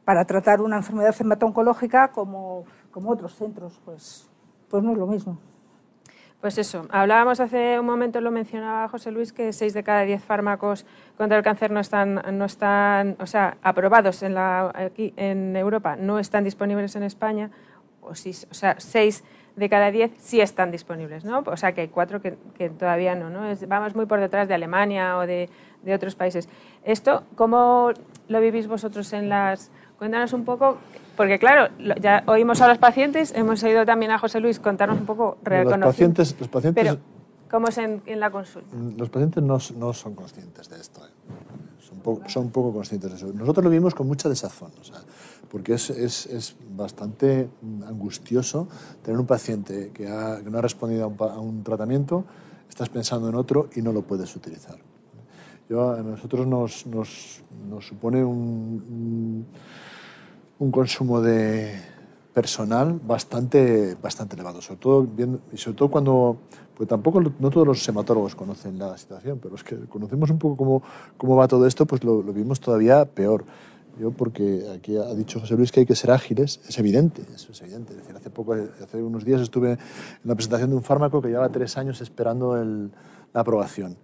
para tratar una enfermedad hemato-oncológica como, como otros centros. Pues, pues no es lo mismo. Pues eso, hablábamos hace un momento, lo mencionaba José Luis, que seis de cada diez fármacos contra el cáncer no están, no están o sea, aprobados en, la, aquí en Europa, no están disponibles en España, o, si, o sea, seis de cada diez sí están disponibles, ¿no? O sea, que hay cuatro que, que todavía no, ¿no? vamos muy por detrás de Alemania o de de otros países. ¿Esto cómo lo vivís vosotros en las... Cuéntanos un poco, porque claro, ya oímos a los pacientes, hemos oído también a José Luis contarnos un poco... Los pacientes, los pacientes... Pero, ¿cómo es en, la consulta? Mm, los pacientes no, no son conscientes de esto. ¿eh? Son, poco, son, poco conscientes de eso. Nosotros lo vivimos con mucha desazón, o sea, porque es, es, es, bastante angustioso tener un paciente que, ha, que no ha respondido a un, a un tratamiento, estás pensando en otro y no lo puedes utilizar a nosotros nos, nos, nos supone un, un, consumo de personal bastante, bastante elevado, sobre todo, y sobre todo cuando, pues tampoco no todos los hematólogos conocen la situación, pero es que conocemos un poco cómo, cómo va todo esto, pues lo, vimos todavía peor. Yo, porque aquí ha dicho José Luis que hay que ser ágiles, es evidente, eso es evidente. Es decir, hace, poco, hace unos días estuve en la presentación de un fármaco que lleva tres años esperando la aprobación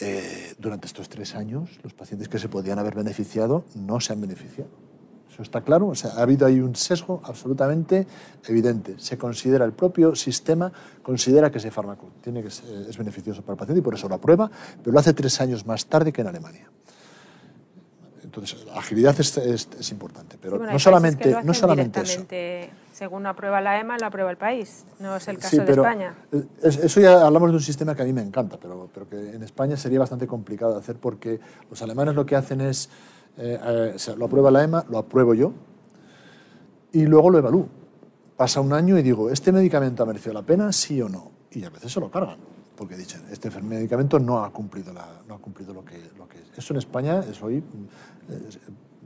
eh, durante estos tres años, los pacientes que se podían haber beneficiado no se han beneficiado. Eso está claro. O sea, ha habido ahí un sesgo absolutamente evidente. Se considera, el propio sistema considera que ese fármaco tiene que es beneficioso para el paciente y por eso lo aprueba, pero lo hace tres años más tarde que en Alemania. Entonces, la agilidad es, es, importante, pero no solamente, no solamente eso. Según aprueba la EMA, lo aprueba el país. No es el caso de España. eso ya hablamos de un sistema que a mí me encanta, pero, pero que en España sería bastante complicado de hacer porque los alemanes lo que hacen es, eh, eh, lo aprueba la EMA, lo apruebo yo y luego lo evalúo. Pasa un año y digo, ¿este medicamento ha merecido la pena, sí o no? Y a veces se lo cargan porque dicen, este medicamento no ha cumplido, la, no ha cumplido lo, que, es. Eso en España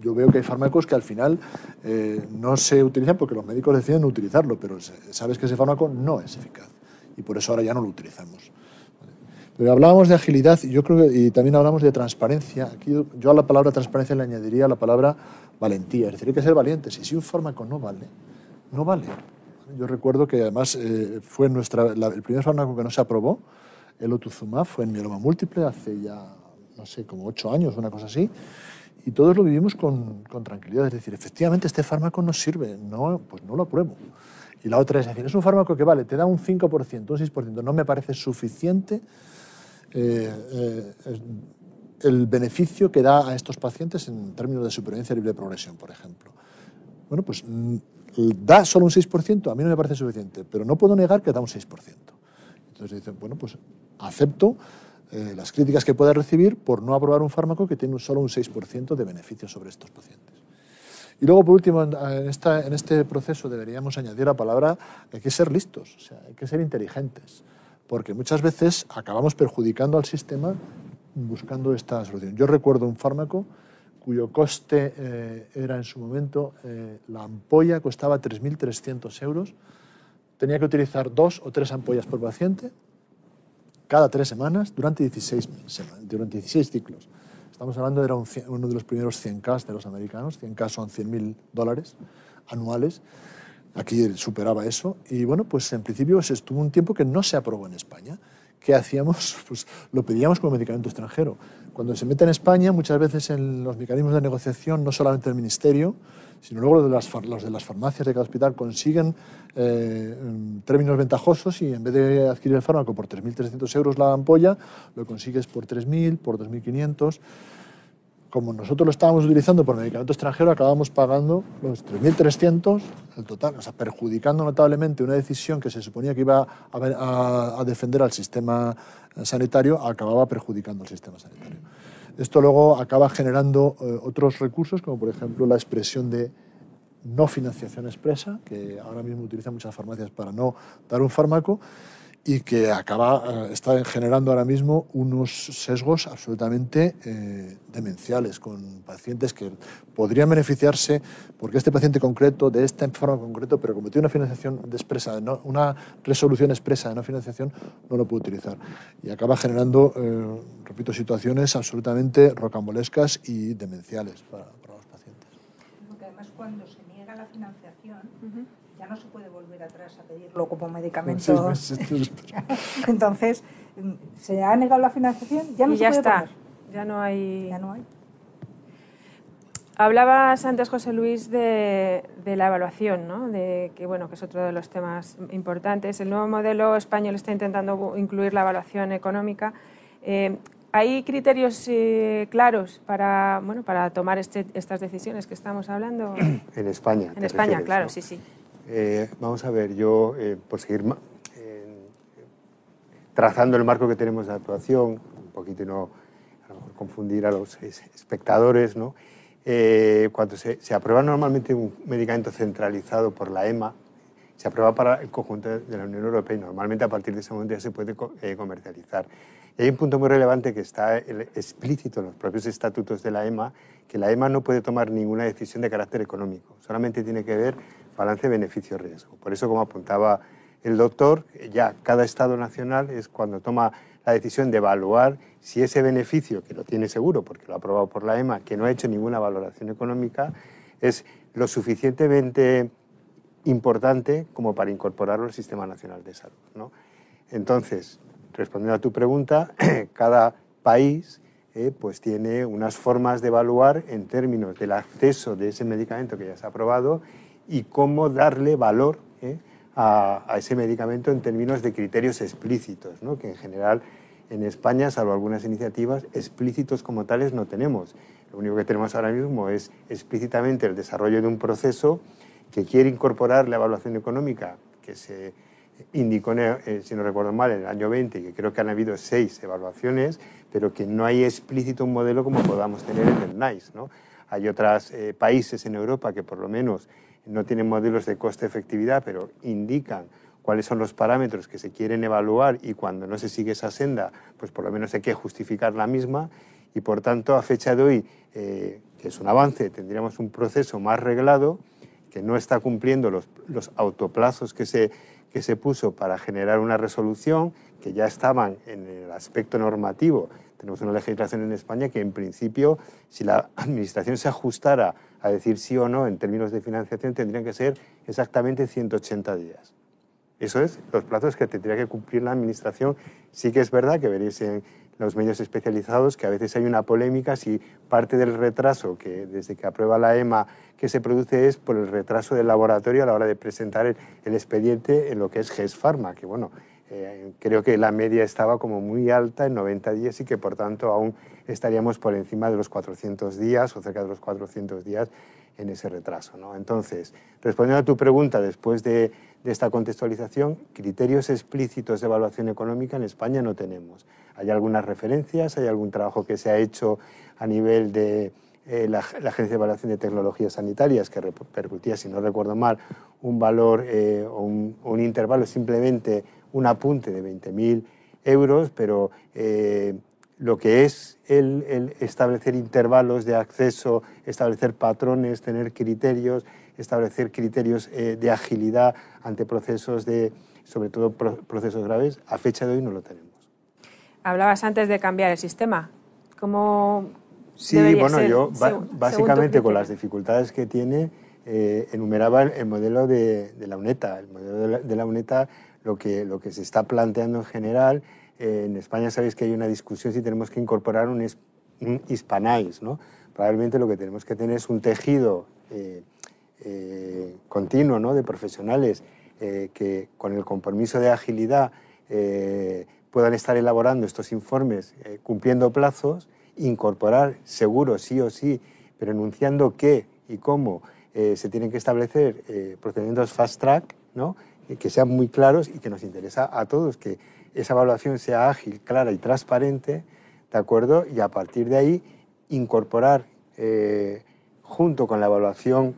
yo veo que hay fármacos que al final eh, no se utilizan porque los médicos deciden no utilizarlo, pero sabes que ese fármaco no es eficaz y por eso ahora ya no lo utilizamos. Pero hablábamos de agilidad y yo creo que, y también hablamos de transparencia. Aquí yo a la palabra transparencia le añadiría la palabra valentía. Es decir, hay que ser valientes. Y si un fármaco no vale, no vale. Yo recuerdo que además eh, fue nuestra, el primer fármaco que no se aprobó, el otuzumab, fue en mieloma múltiple hace ya, no sé, como ocho años, una cosa así, y todos lo vivimos con, con tranquilidad. Es decir, efectivamente este fármaco no sirve, no, pues no lo apruebo. Y la otra es decir, es un fármaco que vale, te da un 5%, un 6%, no me parece suficiente eh, eh, el beneficio que da a estos pacientes en términos de supervivencia libre de progresión, por ejemplo. Bueno, pues mm, da solo un 6%, a mí no me parece suficiente, pero no puedo negar que da un 6%. Entonces dicen, bueno, pues acepto eh, las críticas que pueda recibir por no aprobar un fármaco que tiene solo un 6% de beneficio sobre estos pacientes. Y luego, por último, en, esta, en este proceso deberíamos añadir la palabra hay que ser listos, o sea, hay que ser inteligentes, porque muchas veces acabamos perjudicando al sistema buscando esta solución. Yo recuerdo un fármaco cuyo coste eh, era en su momento, eh, la ampolla costaba 3.300 euros, tenía que utilizar dos o tres ampollas por paciente cada tres semanas durante 16, durante 16 ciclos. Estamos hablando de uno de los primeros 100K de los americanos, 100K son 100.000 dólares anuales, aquí superaba eso, y bueno, pues en principio se estuvo un tiempo que no se aprobó en España. ¿Qué hacíamos? Pues lo pedíamos como medicamento extranjero. Cuando se mete en España, muchas veces en los mecanismos de negociación, no solamente el Ministerio, sino luego los de las, los de las farmacias de cada hospital consiguen eh, términos ventajosos y en vez de adquirir el fármaco por 3.300 euros la ampolla, lo consigues por 3.000, por 2.500. Como nosotros lo estábamos utilizando por medicamento extranjero, acabamos pagando los 3.300 el total, o sea, perjudicando notablemente una decisión que se suponía que iba a, a defender al sistema sanitario, acababa perjudicando al sistema sanitario. Esto luego acaba generando eh, otros recursos, como por ejemplo la expresión de no financiación expresa, que ahora mismo utilizan muchas farmacias para no dar un fármaco, y que acaba, eh, está generando ahora mismo unos sesgos absolutamente eh, demenciales con pacientes que podrían beneficiarse porque este paciente concreto, de esta enfermedad concreto, pero como tiene una financiación expresa, una resolución expresa de no financiación, no lo puede utilizar. Y acaba generando, eh, repito, situaciones absolutamente rocambolescas y demenciales para, los pacientes. Porque además cuando se niega la financiación, ya no se puede volver atrás a pedirlo como medicamento. Entonces, se ha negado la financiación, ya no se puede está. Ya no hay. Ya no hay. Hablabas antes, José Luis, de, la evaluación, ¿no? de, que, bueno, que es otro de los temas importantes. El nuevo modelo español está intentando incluir la evaluación económica. Eh, ¿Hay criterios eh, claros para, bueno, para tomar este, estas decisiones que estamos hablando? En España. En España, claro, sí, sí. Eh, vamos a ver, yo, eh, por seguir trazando el marco que tenemos de actuación, un poquito y no a lo mejor confundir a los espectadores, ¿no? Eh, cuando se, se, aprueba normalmente un medicamento centralizado por la EMA, se aprueba para el conjunto de la Unión Europea y normalmente a partir de ese momento ya se puede comercializar. Y hay un punto muy relevante que está explícito en los propios estatutos de la EMA, que la EMA no puede tomar ninguna decisión de carácter económico, solamente tiene que ver balance beneficio-riesgo. Por eso, como apuntaba el doctor, ya cada Estado nacional es cuando toma la decisión de evaluar si ese beneficio, que lo tiene seguro porque lo ha aprobado por la EMA, que no ha hecho ninguna valoración económica, es lo suficientemente importante como para incorporarlo al Sistema Nacional de Salud. ¿no? Entonces, respondiendo a tu pregunta, cada país eh, pues tiene unas formas de evaluar en términos del acceso de ese medicamento que ya se ha aprobado y cómo darle valor ¿eh? a, ese medicamento en términos de criterios explícitos, ¿no? que en general en España, salvo algunas iniciativas, explícitos como tales no tenemos. Lo único que tenemos ahora mismo es explícitamente el desarrollo de un proceso que quiere incorporar la evaluación económica que se indicó, eh, si no recuerdo mal, en el año 20, que creo que han habido seis evaluaciones, pero que no hay explícito un modelo como podamos tener en el NICE. ¿no? Hay otros eh, países en Europa que por lo menos no tienen modelos de coste-efectividad, pero indican cuáles son los parámetros que se quieren evaluar y cuando no se sigue esa senda, pues por lo menos hay que justificar la misma y por tanto a fecha de hoy, eh, que es un avance, tendríamos un proceso más reglado que no está cumpliendo los, los autoplazos que se, que se puso para generar una resolución, que ya estaban en el aspecto normativo. Tenemos una legislación en España que en principio, si la Administración se ajustara a decir sí o no en términos de financiación tendrían que ser exactamente 180 días. Eso es los plazos que tendría que cumplir la Administración. Sí que es verdad que veréis en los medios especializados que a veces hay una polémica si parte del retraso que desde que aprueba la EMA que se produce es por el retraso del laboratorio a la hora de presentar el, expediente en lo que es GES Pharma, que bueno, eh, creo que la media estaba como muy alta en 90 días y que por tanto aún estaríamos por encima de los 400 días o cerca de los 400 días en ese retraso. ¿no? Entonces, respondiendo a tu pregunta, después de, esta contextualización, criterios explícitos de evaluación económica en España no tenemos. Hay algunas referencias, hay algún trabajo que se ha hecho a nivel de eh, la, Agencia de Evaluación de Tecnologías Sanitarias, que repercutía, si no recuerdo mal, un valor eh, o un, intervalo, simplemente un apunte de 20.000 euros, pero eh, lo que es el, establecer intervalos de acceso, establecer patrones, tener criterios, establecer criterios de agilidad ante procesos de, sobre todo procesos graves, a fecha de hoy no lo tenemos. Hablabas antes de cambiar el sistema. ¿Cómo, Sí, bueno, yo básicamente con las dificultades que tiene, eh, enumeraba el modelo de, la UNETA. El modelo de la, UNETA, lo que, lo que se está planteando en general, eh, en España sabéis que hay una discusión si tenemos que incorporar un, un hispanais, ¿no? Probablemente lo que tenemos que tener es un tejido eh, continuo ¿no? de profesionales que con el compromiso de agilidad puedan estar elaborando estos informes cumpliendo plazos incorporar seguro, sí o sí, pero enunciando qué y cómo eh, se tienen que establecer eh, procedimientos fast track, ¿no? Que sean muy claros y que nos interesa a todos que esa evaluación sea ágil, clara y transparente, ¿de acuerdo? Y a partir de ahí incorporar eh, junto con la evaluación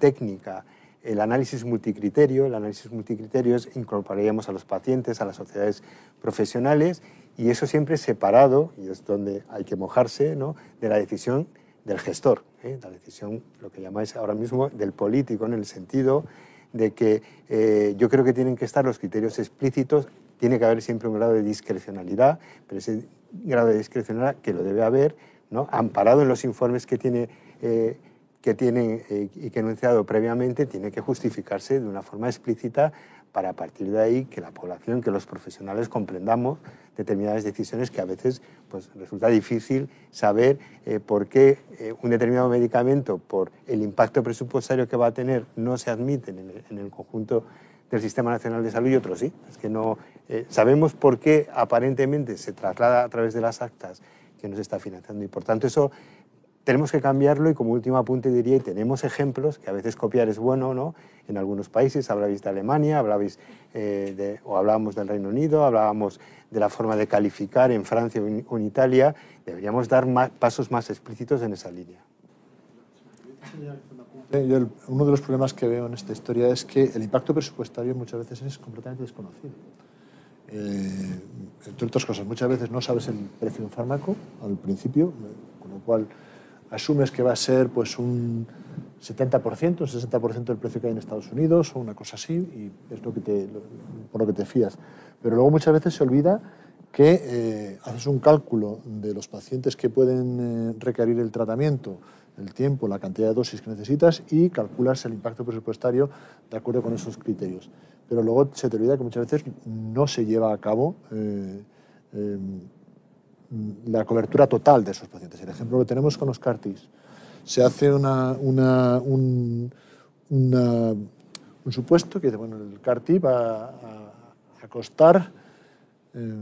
técnica el análisis multicriterio. El análisis multicriterio es incorporaríamos a los pacientes, a las sociedades profesionales y eso siempre separado, y es donde hay que mojarse, ¿no? de la decisión del gestor, ¿eh? la decisión, lo que llamáis ahora mismo, del político, en el sentido de que eh, yo creo que tienen que estar los criterios explícitos, tiene que haber siempre un grado de discrecionalidad, pero ese grado de discrecionalidad que lo debe haber, ¿no? amparado en los informes que tiene... Eh, que tiene y que he enunciado previamente tiene que justificarse de una forma explícita para a partir de ahí que la población, que los profesionales comprendamos determinadas decisiones que a veces pues, resulta difícil saber eh, por qué eh, un determinado medicamento, por el impacto presupuestario que va a tener, no se admite en el, conjunto del Sistema Nacional de Salud y otros sí. Es que no eh, sabemos por qué aparentemente se traslada a través de las actas que nos está financiando y por tanto eso tenemos que cambiarlo y como último apunte diría, y tenemos ejemplos, que a veces copiar es bueno, ¿no? En algunos países, hablabais de Alemania, hablabais, eh, de, o hablábamos del Reino Unido, hablábamos de la forma de calificar en Francia o en, Italia, deberíamos dar pasos más explícitos en esa línea. uno de los problemas que veo en esta historia es que el impacto presupuestario muchas veces es completamente desconocido. Eh, entre otras cosas, muchas veces no sabes el precio de un fármaco al principio, con lo cual asumes que va a ser pues un 70%, un 60% del precio que hay en Estados Unidos o una cosa así, y es lo que te, por lo que te fías. Pero luego muchas veces se olvida que eh, haces un cálculo de los pacientes que pueden eh, requerir el tratamiento, el tiempo, la cantidad de dosis que necesitas y calculas el impacto presupuestario de acuerdo con esos criterios. Pero luego se te olvida que muchas veces no se lleva a cabo eh, la cobertura total de esos pacientes. El ejemplo lo tenemos con los CAR-Ts. Se hace una, un, supuesto que dice, bueno, el CAR-T va a, costar, eh,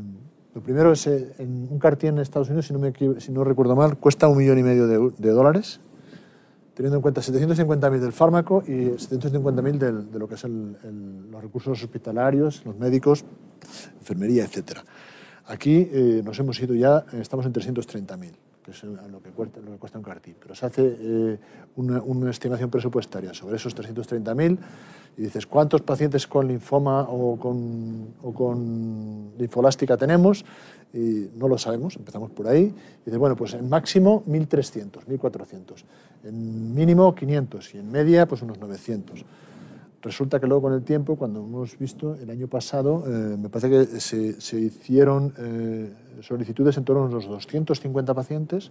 lo primero es, eh, en un CAR-T en Estados Unidos, si no, me, si no recuerdo mal, cuesta un millón y medio de, dólares, teniendo en cuenta 750.000 del fármaco y 750.000 de lo que son los recursos hospitalarios, los médicos, enfermería, etcétera. Aquí eh, nos hemos ido ya, estamos en 330.000, que es lo que, cuesta, lo que cuesta un cartil. Pero se hace eh, una, estimación presupuestaria sobre esos 330.000 y dices, ¿cuántos pacientes con linfoma o con, o linfolástica tenemos? Y no lo sabemos, empezamos por ahí. Y dices, bueno, pues en máximo 1.300, 1.400. En mínimo 500 y en media pues unos 900. Resulta que luego con el tiempo, cuando hemos visto el año pasado, eh, me parece que se, hicieron eh, solicitudes en torno a unos 250 pacientes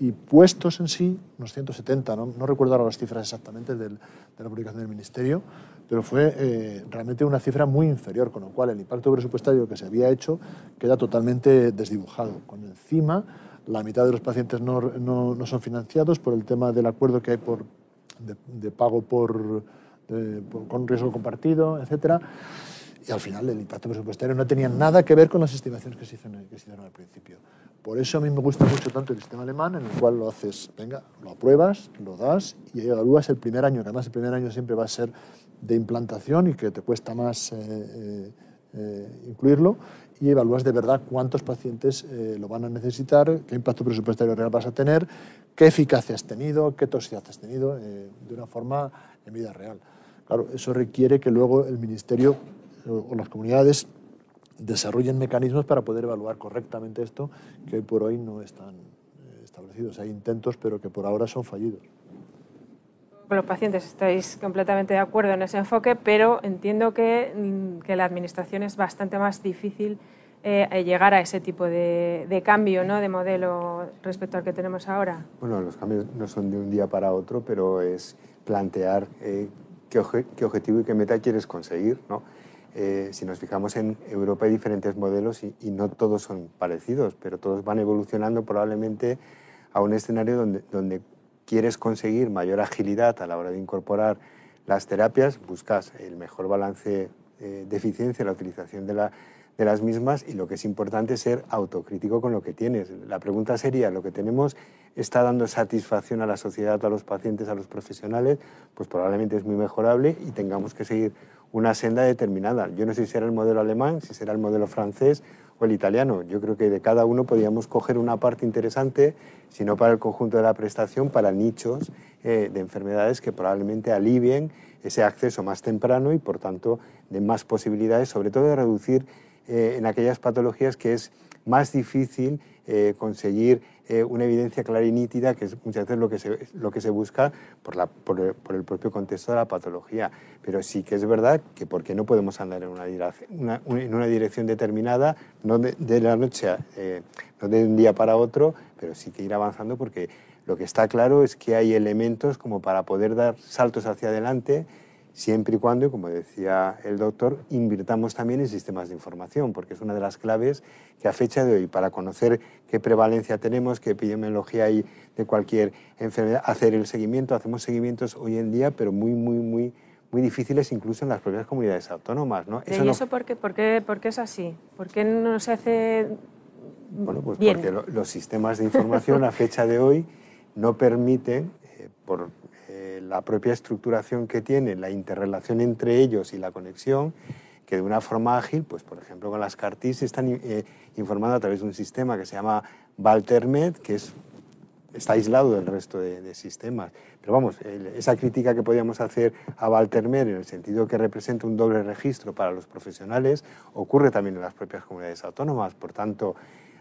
y puestos en sí unos 170. No, no recuerdo ahora las cifras exactamente de la publicación del Ministerio, pero fue eh, realmente una cifra muy inferior, con lo cual el impacto presupuestario que se había hecho queda totalmente desdibujado. Con encima, la mitad de los pacientes no, no, no son financiados por el tema del acuerdo que hay por, de pago por eh, con riesgo compartido, etcétera. Y al final el impacto presupuestario no tenía nada que ver con las estimaciones que se hicieron, que se hicieron al principio. Por eso a mí me gusta mucho tanto el sistema alemán, en el cual lo haces, venga, lo apruebas, lo das y evalúas el primer año, que además el primer año siempre va a ser de implantación y que te cuesta más eh, incluirlo y evalúas de verdad cuántos pacientes lo van a necesitar, qué impacto presupuestario real vas a tener, qué eficacia has tenido, qué toxicidad has tenido, de una forma en vida real. Claro, eso requiere que luego el Ministerio o las comunidades desarrollen mecanismos para poder evaluar correctamente esto, que hoy por hoy no están eh, establecidos. Hay intentos, pero que por ahora son fallidos. Con los pacientes estáis completamente de acuerdo en ese enfoque, pero entiendo que, mm, que la Administración es bastante más difícil eh, llegar a ese tipo de, cambio ¿no? de modelo respecto al que tenemos ahora. Bueno, los cambios no son de un día para otro, pero es plantear eh, qué, qué, objetivo y qué meta quieres conseguir. ¿no? Eh, si nos fijamos en Europa hay diferentes modelos y, no todos son parecidos, pero todos van evolucionando probablemente a un escenario donde, donde quieres conseguir mayor agilidad a la hora de incorporar las terapias, buscas el mejor balance eh, de eficiencia, la utilización de, la, de las mismas y lo que es importante es ser autocrítico con lo que tienes. La pregunta sería, ¿lo que tenemos está dando satisfacción a la sociedad, a los pacientes, a los profesionales? Pues probablemente es muy mejorable y tengamos que seguir una senda determinada. Yo no sé si será el modelo alemán, si será el modelo francés o el italiano. Yo creo que de cada uno podríamos coger una parte interesante, si no para el conjunto de la prestación, para nichos eh, de enfermedades que probablemente alivien ese acceso más temprano y, por tanto, de más posibilidades, sobre todo de reducir eh, en aquellas patologías que es más difícil eh, conseguir eh, una evidencia clara y nítida, que es muchas veces lo que se, lo que se busca por, la, por, el, propio contexto de la patología. Pero sí que es verdad que porque no podemos andar en una, una, en una dirección determinada, no de, la noche, eh, no de un día para otro, pero sí que ir avanzando porque lo que está claro es que hay elementos como para poder dar saltos hacia adelante siempre y cuando, como decía el doctor, invirtamos también en sistemas de información, porque es una de las claves que a fecha de hoy, para conocer qué prevalencia tenemos, qué epidemiología hay de cualquier enfermedad, hacer el seguimiento, hacemos seguimientos hoy en día, pero muy, muy, muy muy difíciles incluso en las propias comunidades autónomas. ¿no? Eso ¿Y eso por, qué, por, qué, por, qué, es así? ¿Por qué no se hace Bueno, pues porque los sistemas de información a fecha de hoy no permiten, eh, por la propia estructuración que tiene, la interrelación entre ellos y la conexión, que de una forma ágil, pues por ejemplo con las CARTIS, están eh, informando a través de un sistema que se llama Valtermed, que es, está aislado del resto de, sistemas. Pero vamos, esa crítica que podíamos hacer a Valtermed en el sentido que representa un doble registro para los profesionales, ocurre también en las propias comunidades autónomas. Por tanto,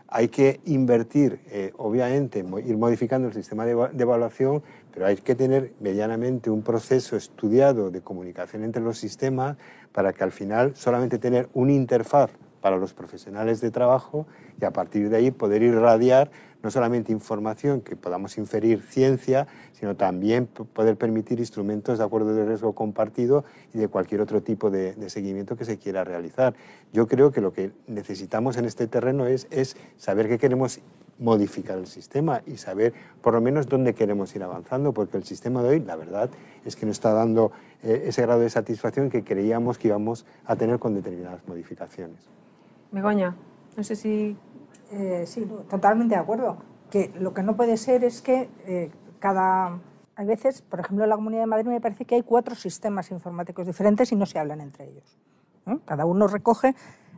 hay que invertir, eh, obviamente, ir modificando el sistema de, evaluación, pero hay que tener medianamente un proceso estudiado de comunicación entre los sistemas para que al final solamente tener una interfaz para los profesionales de trabajo y a partir de ahí poder irradiar no solamente información que podamos inferir ciencia, sino también poder permitir instrumentos de acuerdo de riesgo compartido y de cualquier otro tipo de, seguimiento que se quiera realizar. Yo creo que lo que necesitamos en este terreno es, es saber qué queremos modificar el sistema y saber por lo menos dónde queremos ir avanzando, porque el sistema de hoy, la verdad, es que no está dando eh, ese grado de satisfacción que creíamos que íbamos a tener con determinadas modificaciones. Begoña, no sé si eh, sí, totalmente de acuerdo. Que lo que no puede ser es que eh, cada... Hay veces, por ejemplo, en la Comunidad de Madrid me parece que hay cuatro sistemas informáticos diferentes y no se hablan entre ellos. Cada uno recoge.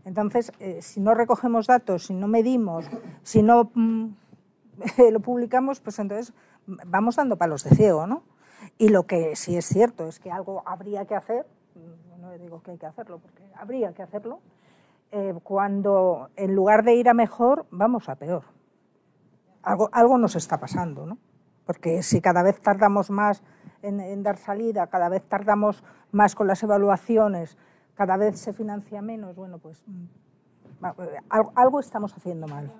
Entonces, eh, si no recogemos datos, si no medimos, si no mm, lo publicamos, pues entonces vamos dando palos de ciego, ¿no? Y lo que sí es cierto es que algo habría que hacer, no digo que hay que hacerlo, porque habría que hacerlo, eh, cuando en lugar de ir a mejor, vamos a peor. Algo, algo nos está pasando, ¿no? Porque si cada vez tardamos más en, dar salida, cada vez tardamos más con las evaluaciones, cada vez se financia menos, bueno, pues mm, algo, estamos haciendo mal.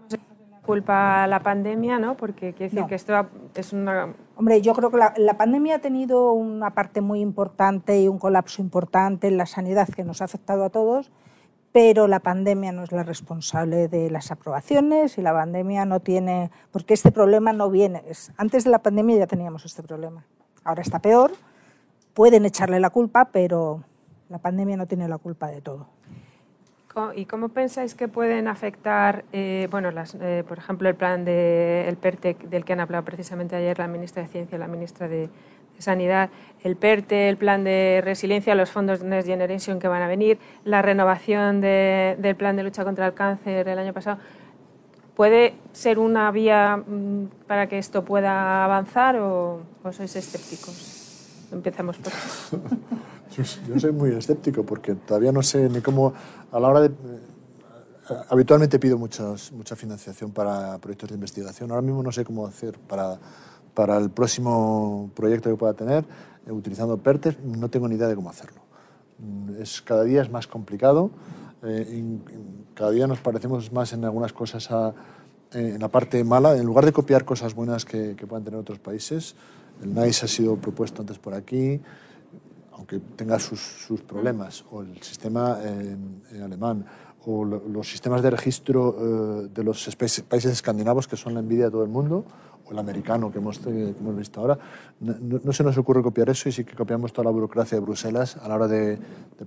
Culpa la pandemia, ¿no? Porque quiere decir que esto es una... Hombre, yo creo que la, la, pandemia ha tenido una parte muy importante y un colapso importante en la sanidad que nos ha afectado a todos pero la pandemia no es la responsable de las aprobaciones y la pandemia no tiene, porque este problema no viene, antes de la pandemia ya teníamos este problema, ahora está peor, pueden echarle la culpa, pero la pandemia no tiene la culpa de todo. ¿Y cómo pensáis que pueden afectar, eh, bueno, las, eh, por ejemplo, el plan del PERTEC del que han hablado precisamente ayer la ministra de Ciencia y la ministra de Sanidad, el PERTE, el plan de resiliencia, los fondos Next Generation que van a venir, la renovación del plan de lucha contra el cáncer el año pasado. ¿Puede ser una vía mm, para que esto pueda avanzar o, sois escépticos? Empezamos por yo, soy muy escéptico porque todavía no sé ni cómo, a la hora de habitualmente pido muchas, mucha financiación para proyectos de investigación. Ahora mismo no sé cómo hacer para, para el próximo proyecto que pueda tener, eh, utilizando PERTES, no tengo ni idea de cómo hacerlo. Mm, es, cada día es más complicado, eh, cada día nos parecemos más en algunas cosas a, eh, en la parte mala, en lugar de copiar cosas buenas que, que puedan tener otros países. El NICE ha sido propuesto antes por aquí, aunque tenga sus, sus problemas, o el sistema en alemán, o los sistemas de registro eh, de los países escandinavos, que son la envidia de todo el mundo, o el americano que hemos, eh, hemos visto ahora, no, se nos ocurre copiar eso y sí que copiamos toda la burocracia de Bruselas a la hora de,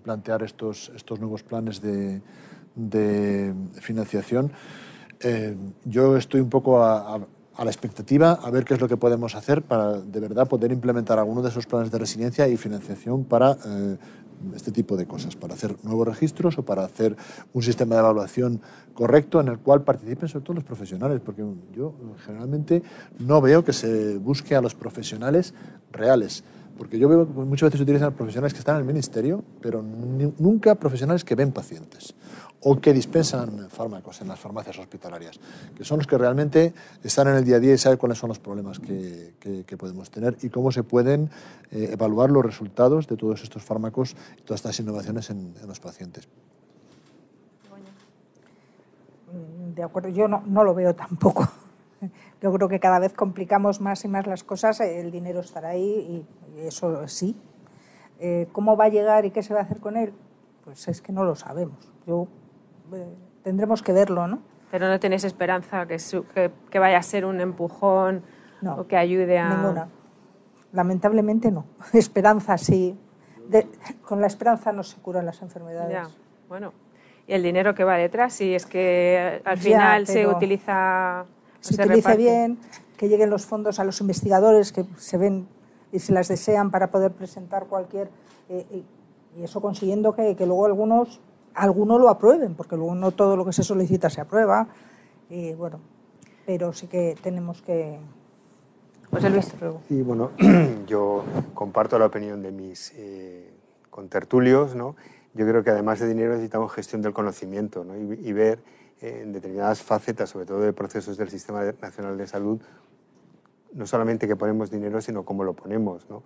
plantear estos, estos nuevos planes de, de financiación. Eh, yo estoy un poco a, a, la expectativa a ver qué es lo que podemos hacer para de verdad poder implementar alguno de esos planes de resiliencia y financiación para este tipo de cosas, para hacer nuevos registros o para hacer un sistema de evaluación correcto en el cual participen sobre todo los profesionales, porque yo generalmente no veo que se busque a los profesionales reales. Porque yo veo que muchas veces utilizan profesionales que están en el ministerio, pero nunca profesionales que ven pacientes o que dispensan fármacos en las farmacias hospitalarias, que son los que realmente están en el día a día y saben cuáles son los problemas que, podemos tener y cómo se pueden eh, evaluar los resultados de todos estos fármacos y todas estas innovaciones en, los pacientes. De acuerdo, yo no, lo veo tampoco. Yo creo que cada vez complicamos más y más las cosas, el dinero estará ahí y, eso sí. Eh, ¿Cómo va a llegar y qué se va a hacer con él? Pues es que no lo sabemos. Yo tendremos que verlo, ¿no? Pero no tenéis esperanza que, que, vaya a ser un empujón o que ayude a... Ninguna. Lamentablemente no. Esperanza sí. con la esperanza no se curan las enfermedades. Ya, bueno. Y el dinero que va detrás, si es que al final se utiliza... Se, se utilice bien, que lleguen los fondos a los investigadores que se ven y se las desean para poder presentar cualquier... Eh, y eso consiguiendo que, que luego algunos algunos lo aprueben, porque luego no todo lo que se solicita se aprueba. Y bueno, pero sí que tenemos que. José Luis. Y bueno, yo comparto la opinión de mis eh, contertulios, ¿no? Yo creo que además de dinero necesitamos gestión del conocimiento ¿no? y, ver eh, en determinadas facetas, sobre todo de procesos del Sistema Nacional de Salud, no solamente que ponemos dinero, sino cómo lo ponemos. ¿no?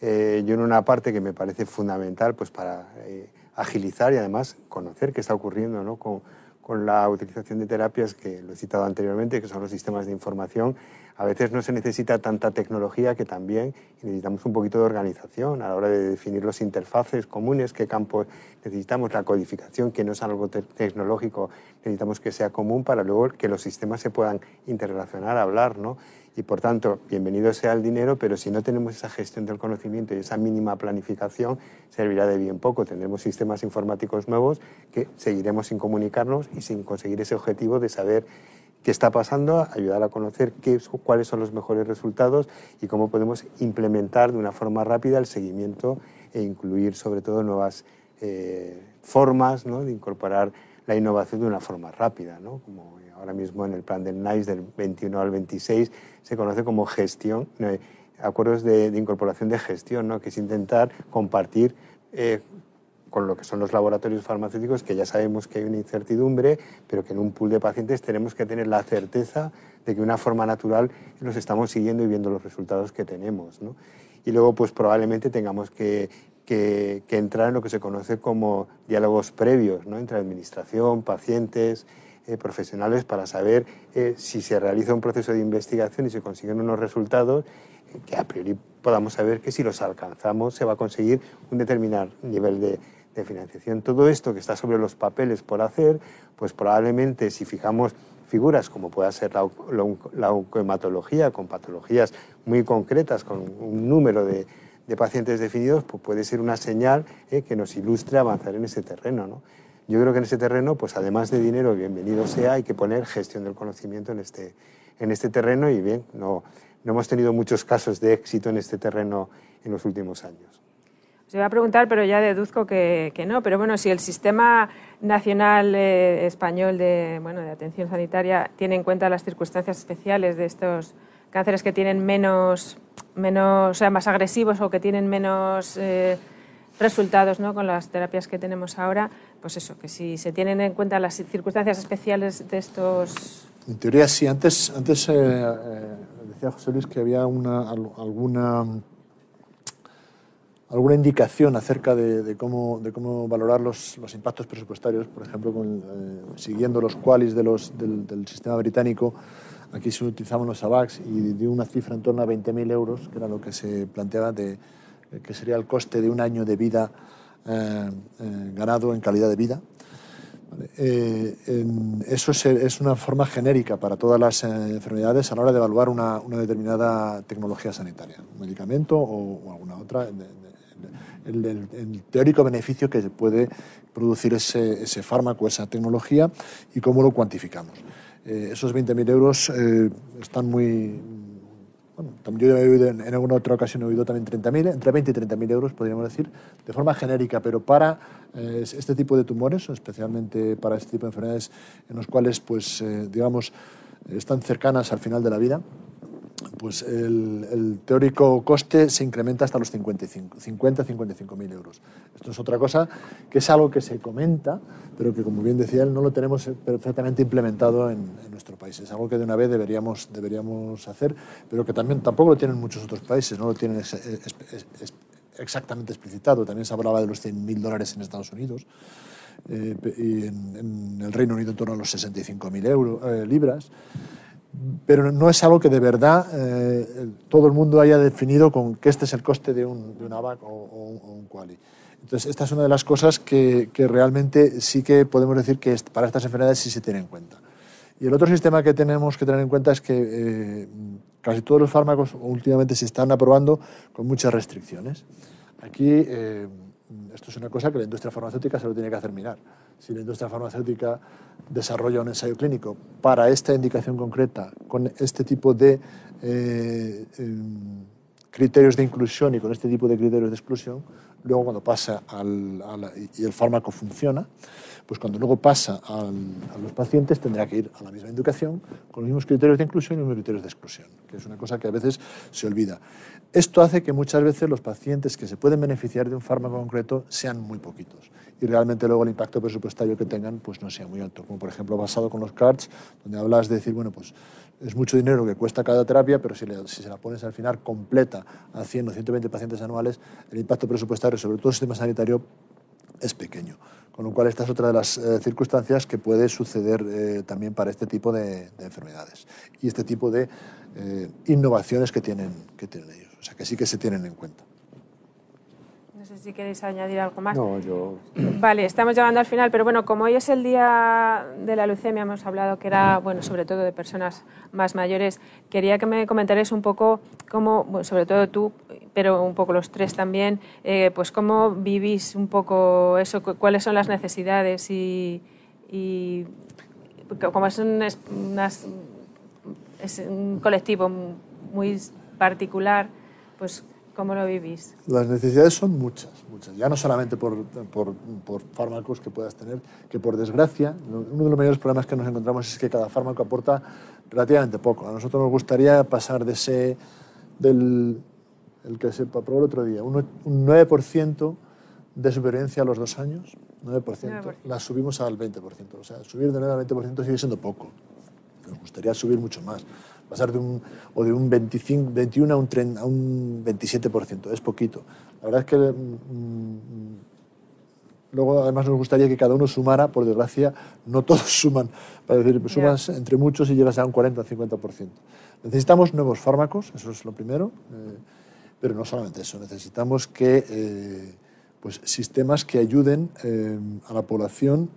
Eh, yo en una parte que me parece fundamental pues para eh, agilizar y además conocer qué está ocurriendo ¿no? con, con, la utilización de terapias que lo he citado anteriormente, que son los sistemas de información. A veces no se necesita tanta tecnología que también necesitamos un poquito de organización a la hora de definir los interfaces comunes, qué campo necesitamos, la codificación, que no es algo tecnológico, necesitamos que sea común para luego que los sistemas se puedan interrelacionar, hablar, ¿no? Y por tanto, bienvenido sea el dinero, pero si no tenemos esa gestión del conocimiento y esa mínima planificación, servirá de bien poco. Tendremos sistemas informáticos nuevos que seguiremos sin comunicarnos y sin conseguir ese objetivo de saber qué está pasando, ayudar a conocer qué, cuáles son los mejores resultados y cómo podemos implementar de una forma rápida el seguimiento e incluir sobre todo nuevas eh, formas de incorporar la innovación de una forma rápida, ahora mismo en el plan del NICE del 21 al 26 se conoce como gestión, acuerdos de, incorporación de gestión, ¿no? que es intentar compartir eh, con lo que son los laboratorios farmacéuticos, que ya sabemos que hay una incertidumbre, pero que en un pool de pacientes tenemos que tener la certeza de que de una forma natural los estamos siguiendo y viendo los resultados que tenemos. ¿no? Y luego, pues probablemente tengamos que, que, que, entrar en lo que se conoce como diálogos previos ¿no? entre administración, pacientes, eh, profesionales para saber eh, si se realiza un proceso de investigación y se consiguen unos resultados eh, que a priori podamos saber que si los alcanzamos se va a conseguir un determinado nivel de, financiación. Todo esto que está sobre los papeles por hacer, pues probablemente si fijamos figuras como pueda ser la, oncohematología, con patologías muy concretas, con un número de, de pacientes definidos, pues puede ser una señal que nos ilustre avanzar en ese terreno. ¿no? Yo creo que en ese terreno, pues además de dinero, bienvenido sea, hay que poner gestión del conocimiento en este, en este terreno y bien, no, no hemos tenido muchos casos de éxito en este terreno en los últimos años. Se iba a preguntar, pero ya deduzco que, no. Pero bueno, si el sistema nacional eh, español de, bueno, de atención sanitaria tiene en cuenta las circunstancias especiales de estos cánceres que tienen menos, menos o sea, más agresivos o que tienen menos eh, resultados ¿no? con las terapias que tenemos ahora, pues eso, que si se tienen en cuenta las circunstancias especiales de estos... En teoría sí, antes, antes eh, decía José Luis que había una, alguna alguna indicación acerca de, cómo, de cómo, valorar los, los, impactos presupuestarios, por ejemplo, con, eh, siguiendo los qualis de los, del, sistema británico, aquí se utilizaban los AVAX y dio una cifra en torno a 20.000 euros, que era lo que se planteaba de que sería el coste de un año de vida eh, eh, ganado en calidad de vida. eso es, una forma genérica para todas las enfermedades a la hora de evaluar una, una determinada tecnología sanitaria, un medicamento o, alguna otra, el, teórico beneficio que puede producir ese, ese, fármaco, esa tecnología y cómo lo cuantificamos. Eh, esos 20.000 euros eh, están muy... Bueno, yo he oído, en, alguna otra ocasión he oído también 30.000, entre 20 y 30.000 euros, podríamos decir, de forma genérica, pero para eh, este tipo de tumores, especialmente para este tipo de enfermedades en los cuales, pues, digamos, están cercanas al final de la vida, pues el, teórico coste se incrementa hasta los 55, 50 55 mil euros. Esto es otra cosa que es algo que se comenta, pero que, como bien decía él, no lo tenemos perfectamente implementado en, nuestro país. Es algo que de una vez deberíamos, deberíamos hacer, pero que también tampoco lo tienen muchos otros países, no lo tienen exactamente explicitado. También se hablaba de los 100 mil dólares en Estados Unidos. Eh, y en, el Reino Unido en torno a los 65.000 euros, eh, libras pero no es algo que de verdad eh, todo el mundo haya definido con que este es el coste de un, de ABAC o, un Quali. Entonces, esta es una de las cosas que, que, realmente sí que podemos decir que para estas enfermedades sí se tiene en cuenta. Y el otro sistema que tenemos que tener en cuenta es que eh, casi todos los fármacos últimamente se están aprobando con muchas restricciones. Aquí, eh, esto es una cosa que la industria farmacéutica se lo tiene que hacer mirar. Si la industria farmacéutica desarrolla un ensayo clínico para esta indicación concreta, con este tipo de eh, em, criterios de inclusión y con este tipo de criterios de exclusión, luego cuando pasa al, y el fármaco funciona, pues cuando luego pasa a los pacientes tendrá que ir a la misma indicación con los mismos criterios de inclusión y los mismos criterios de exclusión, que es una cosa que a veces se olvida. Esto hace que muchas veces los pacientes que se pueden beneficiar de un fármaco concreto sean muy poquitos y realmente luego el impacto presupuestario que tengan pues no sea muy alto, como por ejemplo basado con los CARDS, donde hablas de decir, bueno, pues es mucho dinero que cuesta cada terapia, pero si, si, se la pones al final completa a 100 o 120 pacientes anuales, el impacto presupuestario sobre todo el sistema sanitario es pequeño. Con lo cual, esta es otra de las eh, circunstancias que puede suceder eh, también para este tipo de, enfermedades y este tipo de eh, innovaciones que tienen, que tienen ellos. O sea, que sí que se tienen en cuenta si queréis añadir algo más. No, yo... Vale, estamos llegando al final, pero bueno, como hoy es el día de la leucemia, hemos hablado que era, bueno, sobre todo de personas más mayores, quería que me comentarais un poco cómo, sobre todo tú, pero un poco los tres también, eh, pues cómo vivís un poco eso, cuáles son las necesidades y, y como es un, es un colectivo muy particular, pues ¿Cómo lo vivís? Las necesidades son muchas, muchas. Ya no solamente por, por, por, fármacos que puedas tener, que por desgracia, uno de los mayores problemas que nos encontramos es que cada fármaco aporta relativamente poco. A nosotros nos gustaría pasar de ese, del el que se aprobó el otro día, un, 9% de supervivencia a los dos años, 9%, 9%, la subimos al 20%. O sea, subir de 9 al 20% sigue siendo poco. Nos gustaría subir mucho más pasar de un, o de un 25, 21 a un, a un 27%, es poquito. La verdad es que mm, luego además nos gustaría que cada uno sumara, por desgracia, no todos suman, para decir, sumas entre muchos y llegas a un 40 o 50%. Necesitamos nuevos fármacos, eso es lo primero, eh, pero no solamente eso, necesitamos que, eh, pues, sistemas que ayuden eh, a la población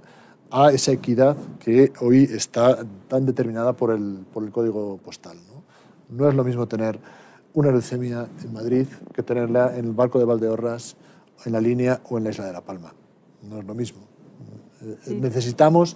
a esa equidad que hoy está tan determinada por el, por el código postal. ¿no? no es lo mismo tener una leucemia en Madrid que tenerla en el barco de Valdeorras, en la línea o en la isla de La Palma. No es lo mismo. Eh, necesitamos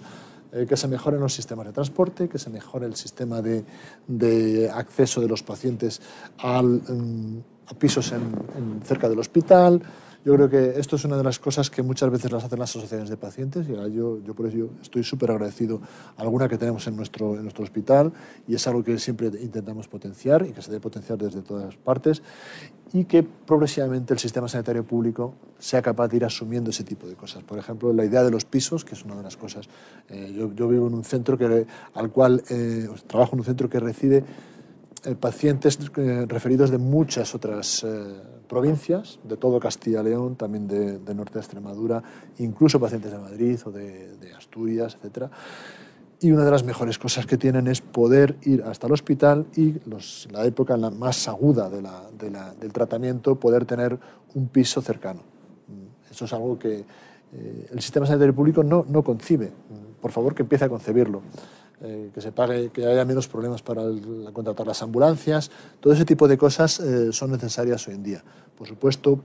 eh, que se mejoren los sistemas de transporte, que se mejore el sistema de, de acceso de los pacientes al, mm, a pisos en, cerca del hospital. Yo creo que esto es una de las cosas que muchas veces las hacen las asociaciones de pacientes y yo, yo por ello estoy súper agradecido a alguna que tenemos en nuestro, en nuestro hospital y es algo que siempre intentamos potenciar y que se debe potenciar desde todas partes y que progresivamente el sistema sanitario público sea capaz de ir asumiendo ese tipo de cosas. Por ejemplo, la idea de los pisos, que es una de las cosas. Eh, yo, yo, vivo en un centro que, al cual eh, trabajo en un centro que recibe pacientes referidos de muchas otras provincias, de todo Castilla y León, también de, norte de Extremadura, incluso pacientes de Madrid o de, de Asturias, etcétera y una de las mejores cosas que tienen es poder ir hasta el hospital y los, la época más aguda de la, de la, del tratamiento poder tener un piso cercano. Eso es algo que eh, el sistema sanitario público no, no, concibe. Por favor, que empiece a concebirlo. Eh, que se pague, que haya menos problemas para contratar las ambulancias. Todo ese tipo de cosas eh, son necesarias hoy en día. Por supuesto,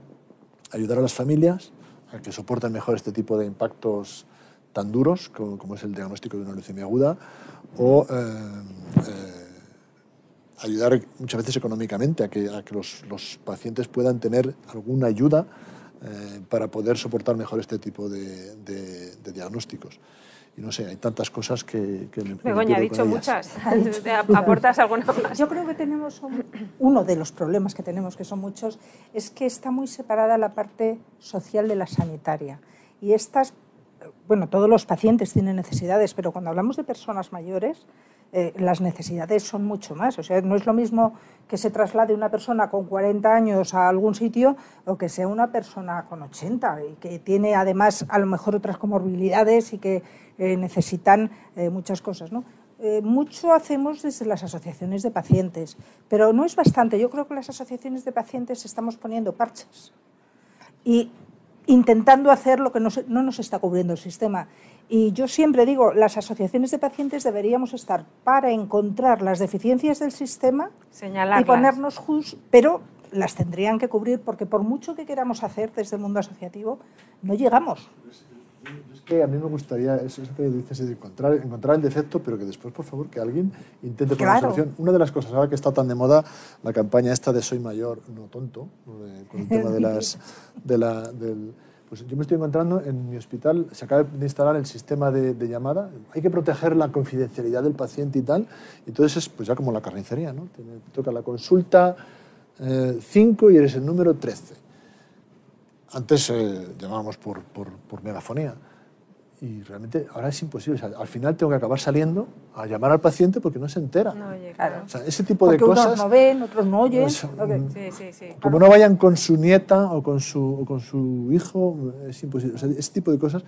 ayudar a las familias a que soporten mejor este tipo de impactos tan duros como, es el diagnóstico de una leucemia aguda o eh, ayudar muchas veces económicamente a que, los, pacientes puedan tener alguna ayuda para poder soportar mejor este tipo de, diagnósticos. Y no sé, hay tantas cosas que... que Begoña, ha dicho muchas. ¿Aportas alguna más? Yo creo que tenemos uno de los problemas que tenemos, que son muchos, es que está muy separada la parte social de la sanitaria. Y estas bueno, todos los pacientes tienen necesidades, pero cuando hablamos de personas mayores, eh, las necesidades son mucho más. O sea, no es lo mismo que se traslade una persona con 40 años a algún sitio o que sea una persona con 80 y que tiene además a lo mejor otras comorbilidades y que eh, necesitan eh, muchas cosas. ¿no? mucho hacemos desde las asociaciones de pacientes, pero no es bastante. Yo creo que las asociaciones de pacientes estamos poniendo parches. Y intentando hacer lo que no, nos está cubriendo el sistema. Y yo siempre digo, las asociaciones de pacientes deberíamos estar para encontrar las deficiencias del sistema y ponernos justos, pero las tendrían que cubrir porque por mucho que queramos hacer desde el mundo asociativo, no llegamos. Es que a mí me gustaría, eso que dices, encontrar, encontrar el defecto, pero que después, por favor, que alguien intente poner una solución. Una de las cosas, ahora que está tan de moda la campaña esta de Soy Mayor, no tonto, con el tema de las, de la, del... Pues yo me estoy encontrando en mi hospital, se acaba de instalar el sistema de, llamada, hay que proteger la confidencialidad del paciente y tal, entonces es pues ya como la carnicería, ¿no? Te, toca la consulta 5 eh, y eres el número 13 antes eh, llamábamos por, por, por, megafonía y realmente ahora es imposible. al final tengo que acabar saliendo a llamar al paciente porque no se entera. No oye, claro. o sea, ese tipo de cosas. Unos no ven, otros no oyen. Pues, mm, sí, sí, sí. Como no vayan con su nieta o con su, o con su hijo, es imposible. O sea, ese tipo de cosas.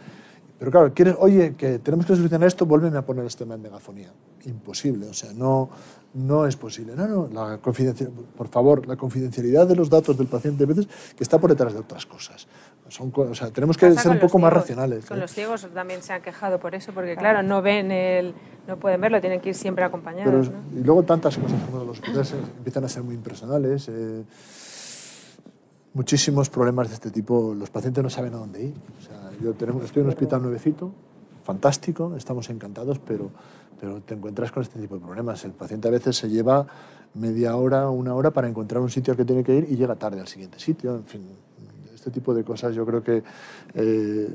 Pero claro, quieres, oye, que tenemos que solucionar esto, vuélveme a poner este tema en megafonía. Imposible. O sea, no, no es posible. No, no, la confidencialidad, por favor, la confidencialidad de los datos del paciente a veces que está por detrás de otras cosas. Son, o sea, tenemos que ser un poco más racionales. Con ¿eh? los ciegos también se han quejado por eso, porque claro, no ven el, no pueden verlo, tienen que ir siempre acompañados. Y luego tantas cosas como los hospitales empiezan a ser muy impersonales. Eh, muchísimos problemas de este tipo, los pacientes no saben a dónde ir. O sea, yo tenemos, estoy en un hospital nuevecito, fantástico, estamos encantados, pero pero te encuentras con este tipo de problemas. El paciente a veces se lleva media hora, una hora para encontrar un sitio al que tiene que ir y llega tarde al siguiente sitio. En fin, este tipo de cosas yo creo que eh,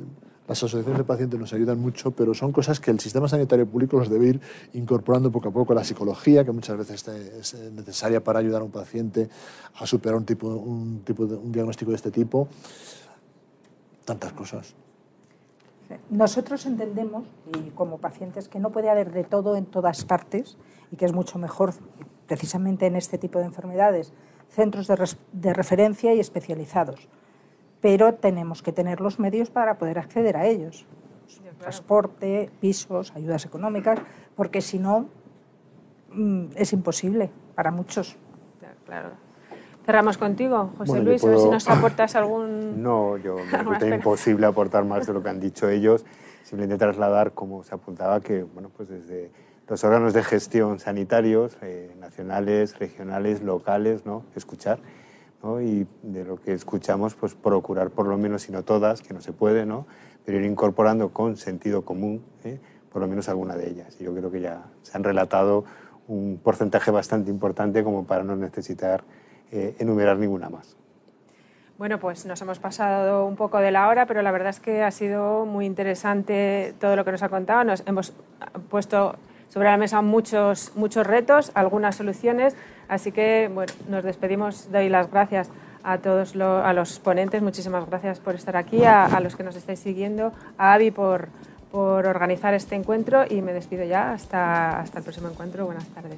las asociaciones de pacientes nos ayudan mucho, pero son cosas que el sistema sanitario público los debe ir incorporando poco a poco. La psicología, que muchas veces es necesaria para ayudar a un paciente a superar un, tipo, un, tipo de, un diagnóstico de este tipo. Tantas cosas. Nosotros entendemos, y como pacientes, que no puede haber de todo en todas partes y que es mucho mejor, precisamente en este tipo de enfermedades, centros de, referencia y especializados. Pero tenemos que tener los medios para poder acceder a ellos. Transporte, pisos, ayudas económicas, porque si no, mm, es imposible para muchos. Claro. Cerramos contigo, José Luis, a ver si nos aportas algún... No, yo me resulta imposible aportar más de lo que han dicho ellos, simplemente trasladar, como se apuntaba, que bueno, pues desde los órganos de gestión sanitarios, eh, nacionales, regionales, locales, ¿no? escuchar, y de lo que escuchamos, pues procurar por lo menos, si no todas, que no se puede, ¿no? pero ir incorporando con sentido común, ¿eh? por lo menos alguna de ellas. Y yo creo que ya se han relatado un porcentaje bastante importante como para no necesitar eh, enumerar ninguna más. Bueno, pues nos hemos pasado un poco de la hora, pero la verdad es que ha sido muy interesante todo lo que nos ha contado. Nos hemos puesto sobre la mesa muchos, muchos retos, algunas soluciones, así que bueno, nos despedimos, doy las gracias a todos a los ponentes, muchísimas gracias por estar aquí, a, los que nos estáis siguiendo, a Avi por, por organizar este encuentro y me despido ya hasta, hasta el próximo encuentro. Buenas tardes.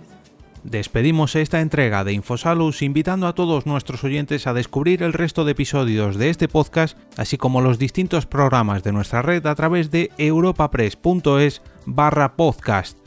Despedimos esta entrega de Infosalus invitando a todos nuestros oyentes a descubrir el resto de episodios de este podcast, así como los distintos programas de nuestra red a través de europapress.es barra podcast.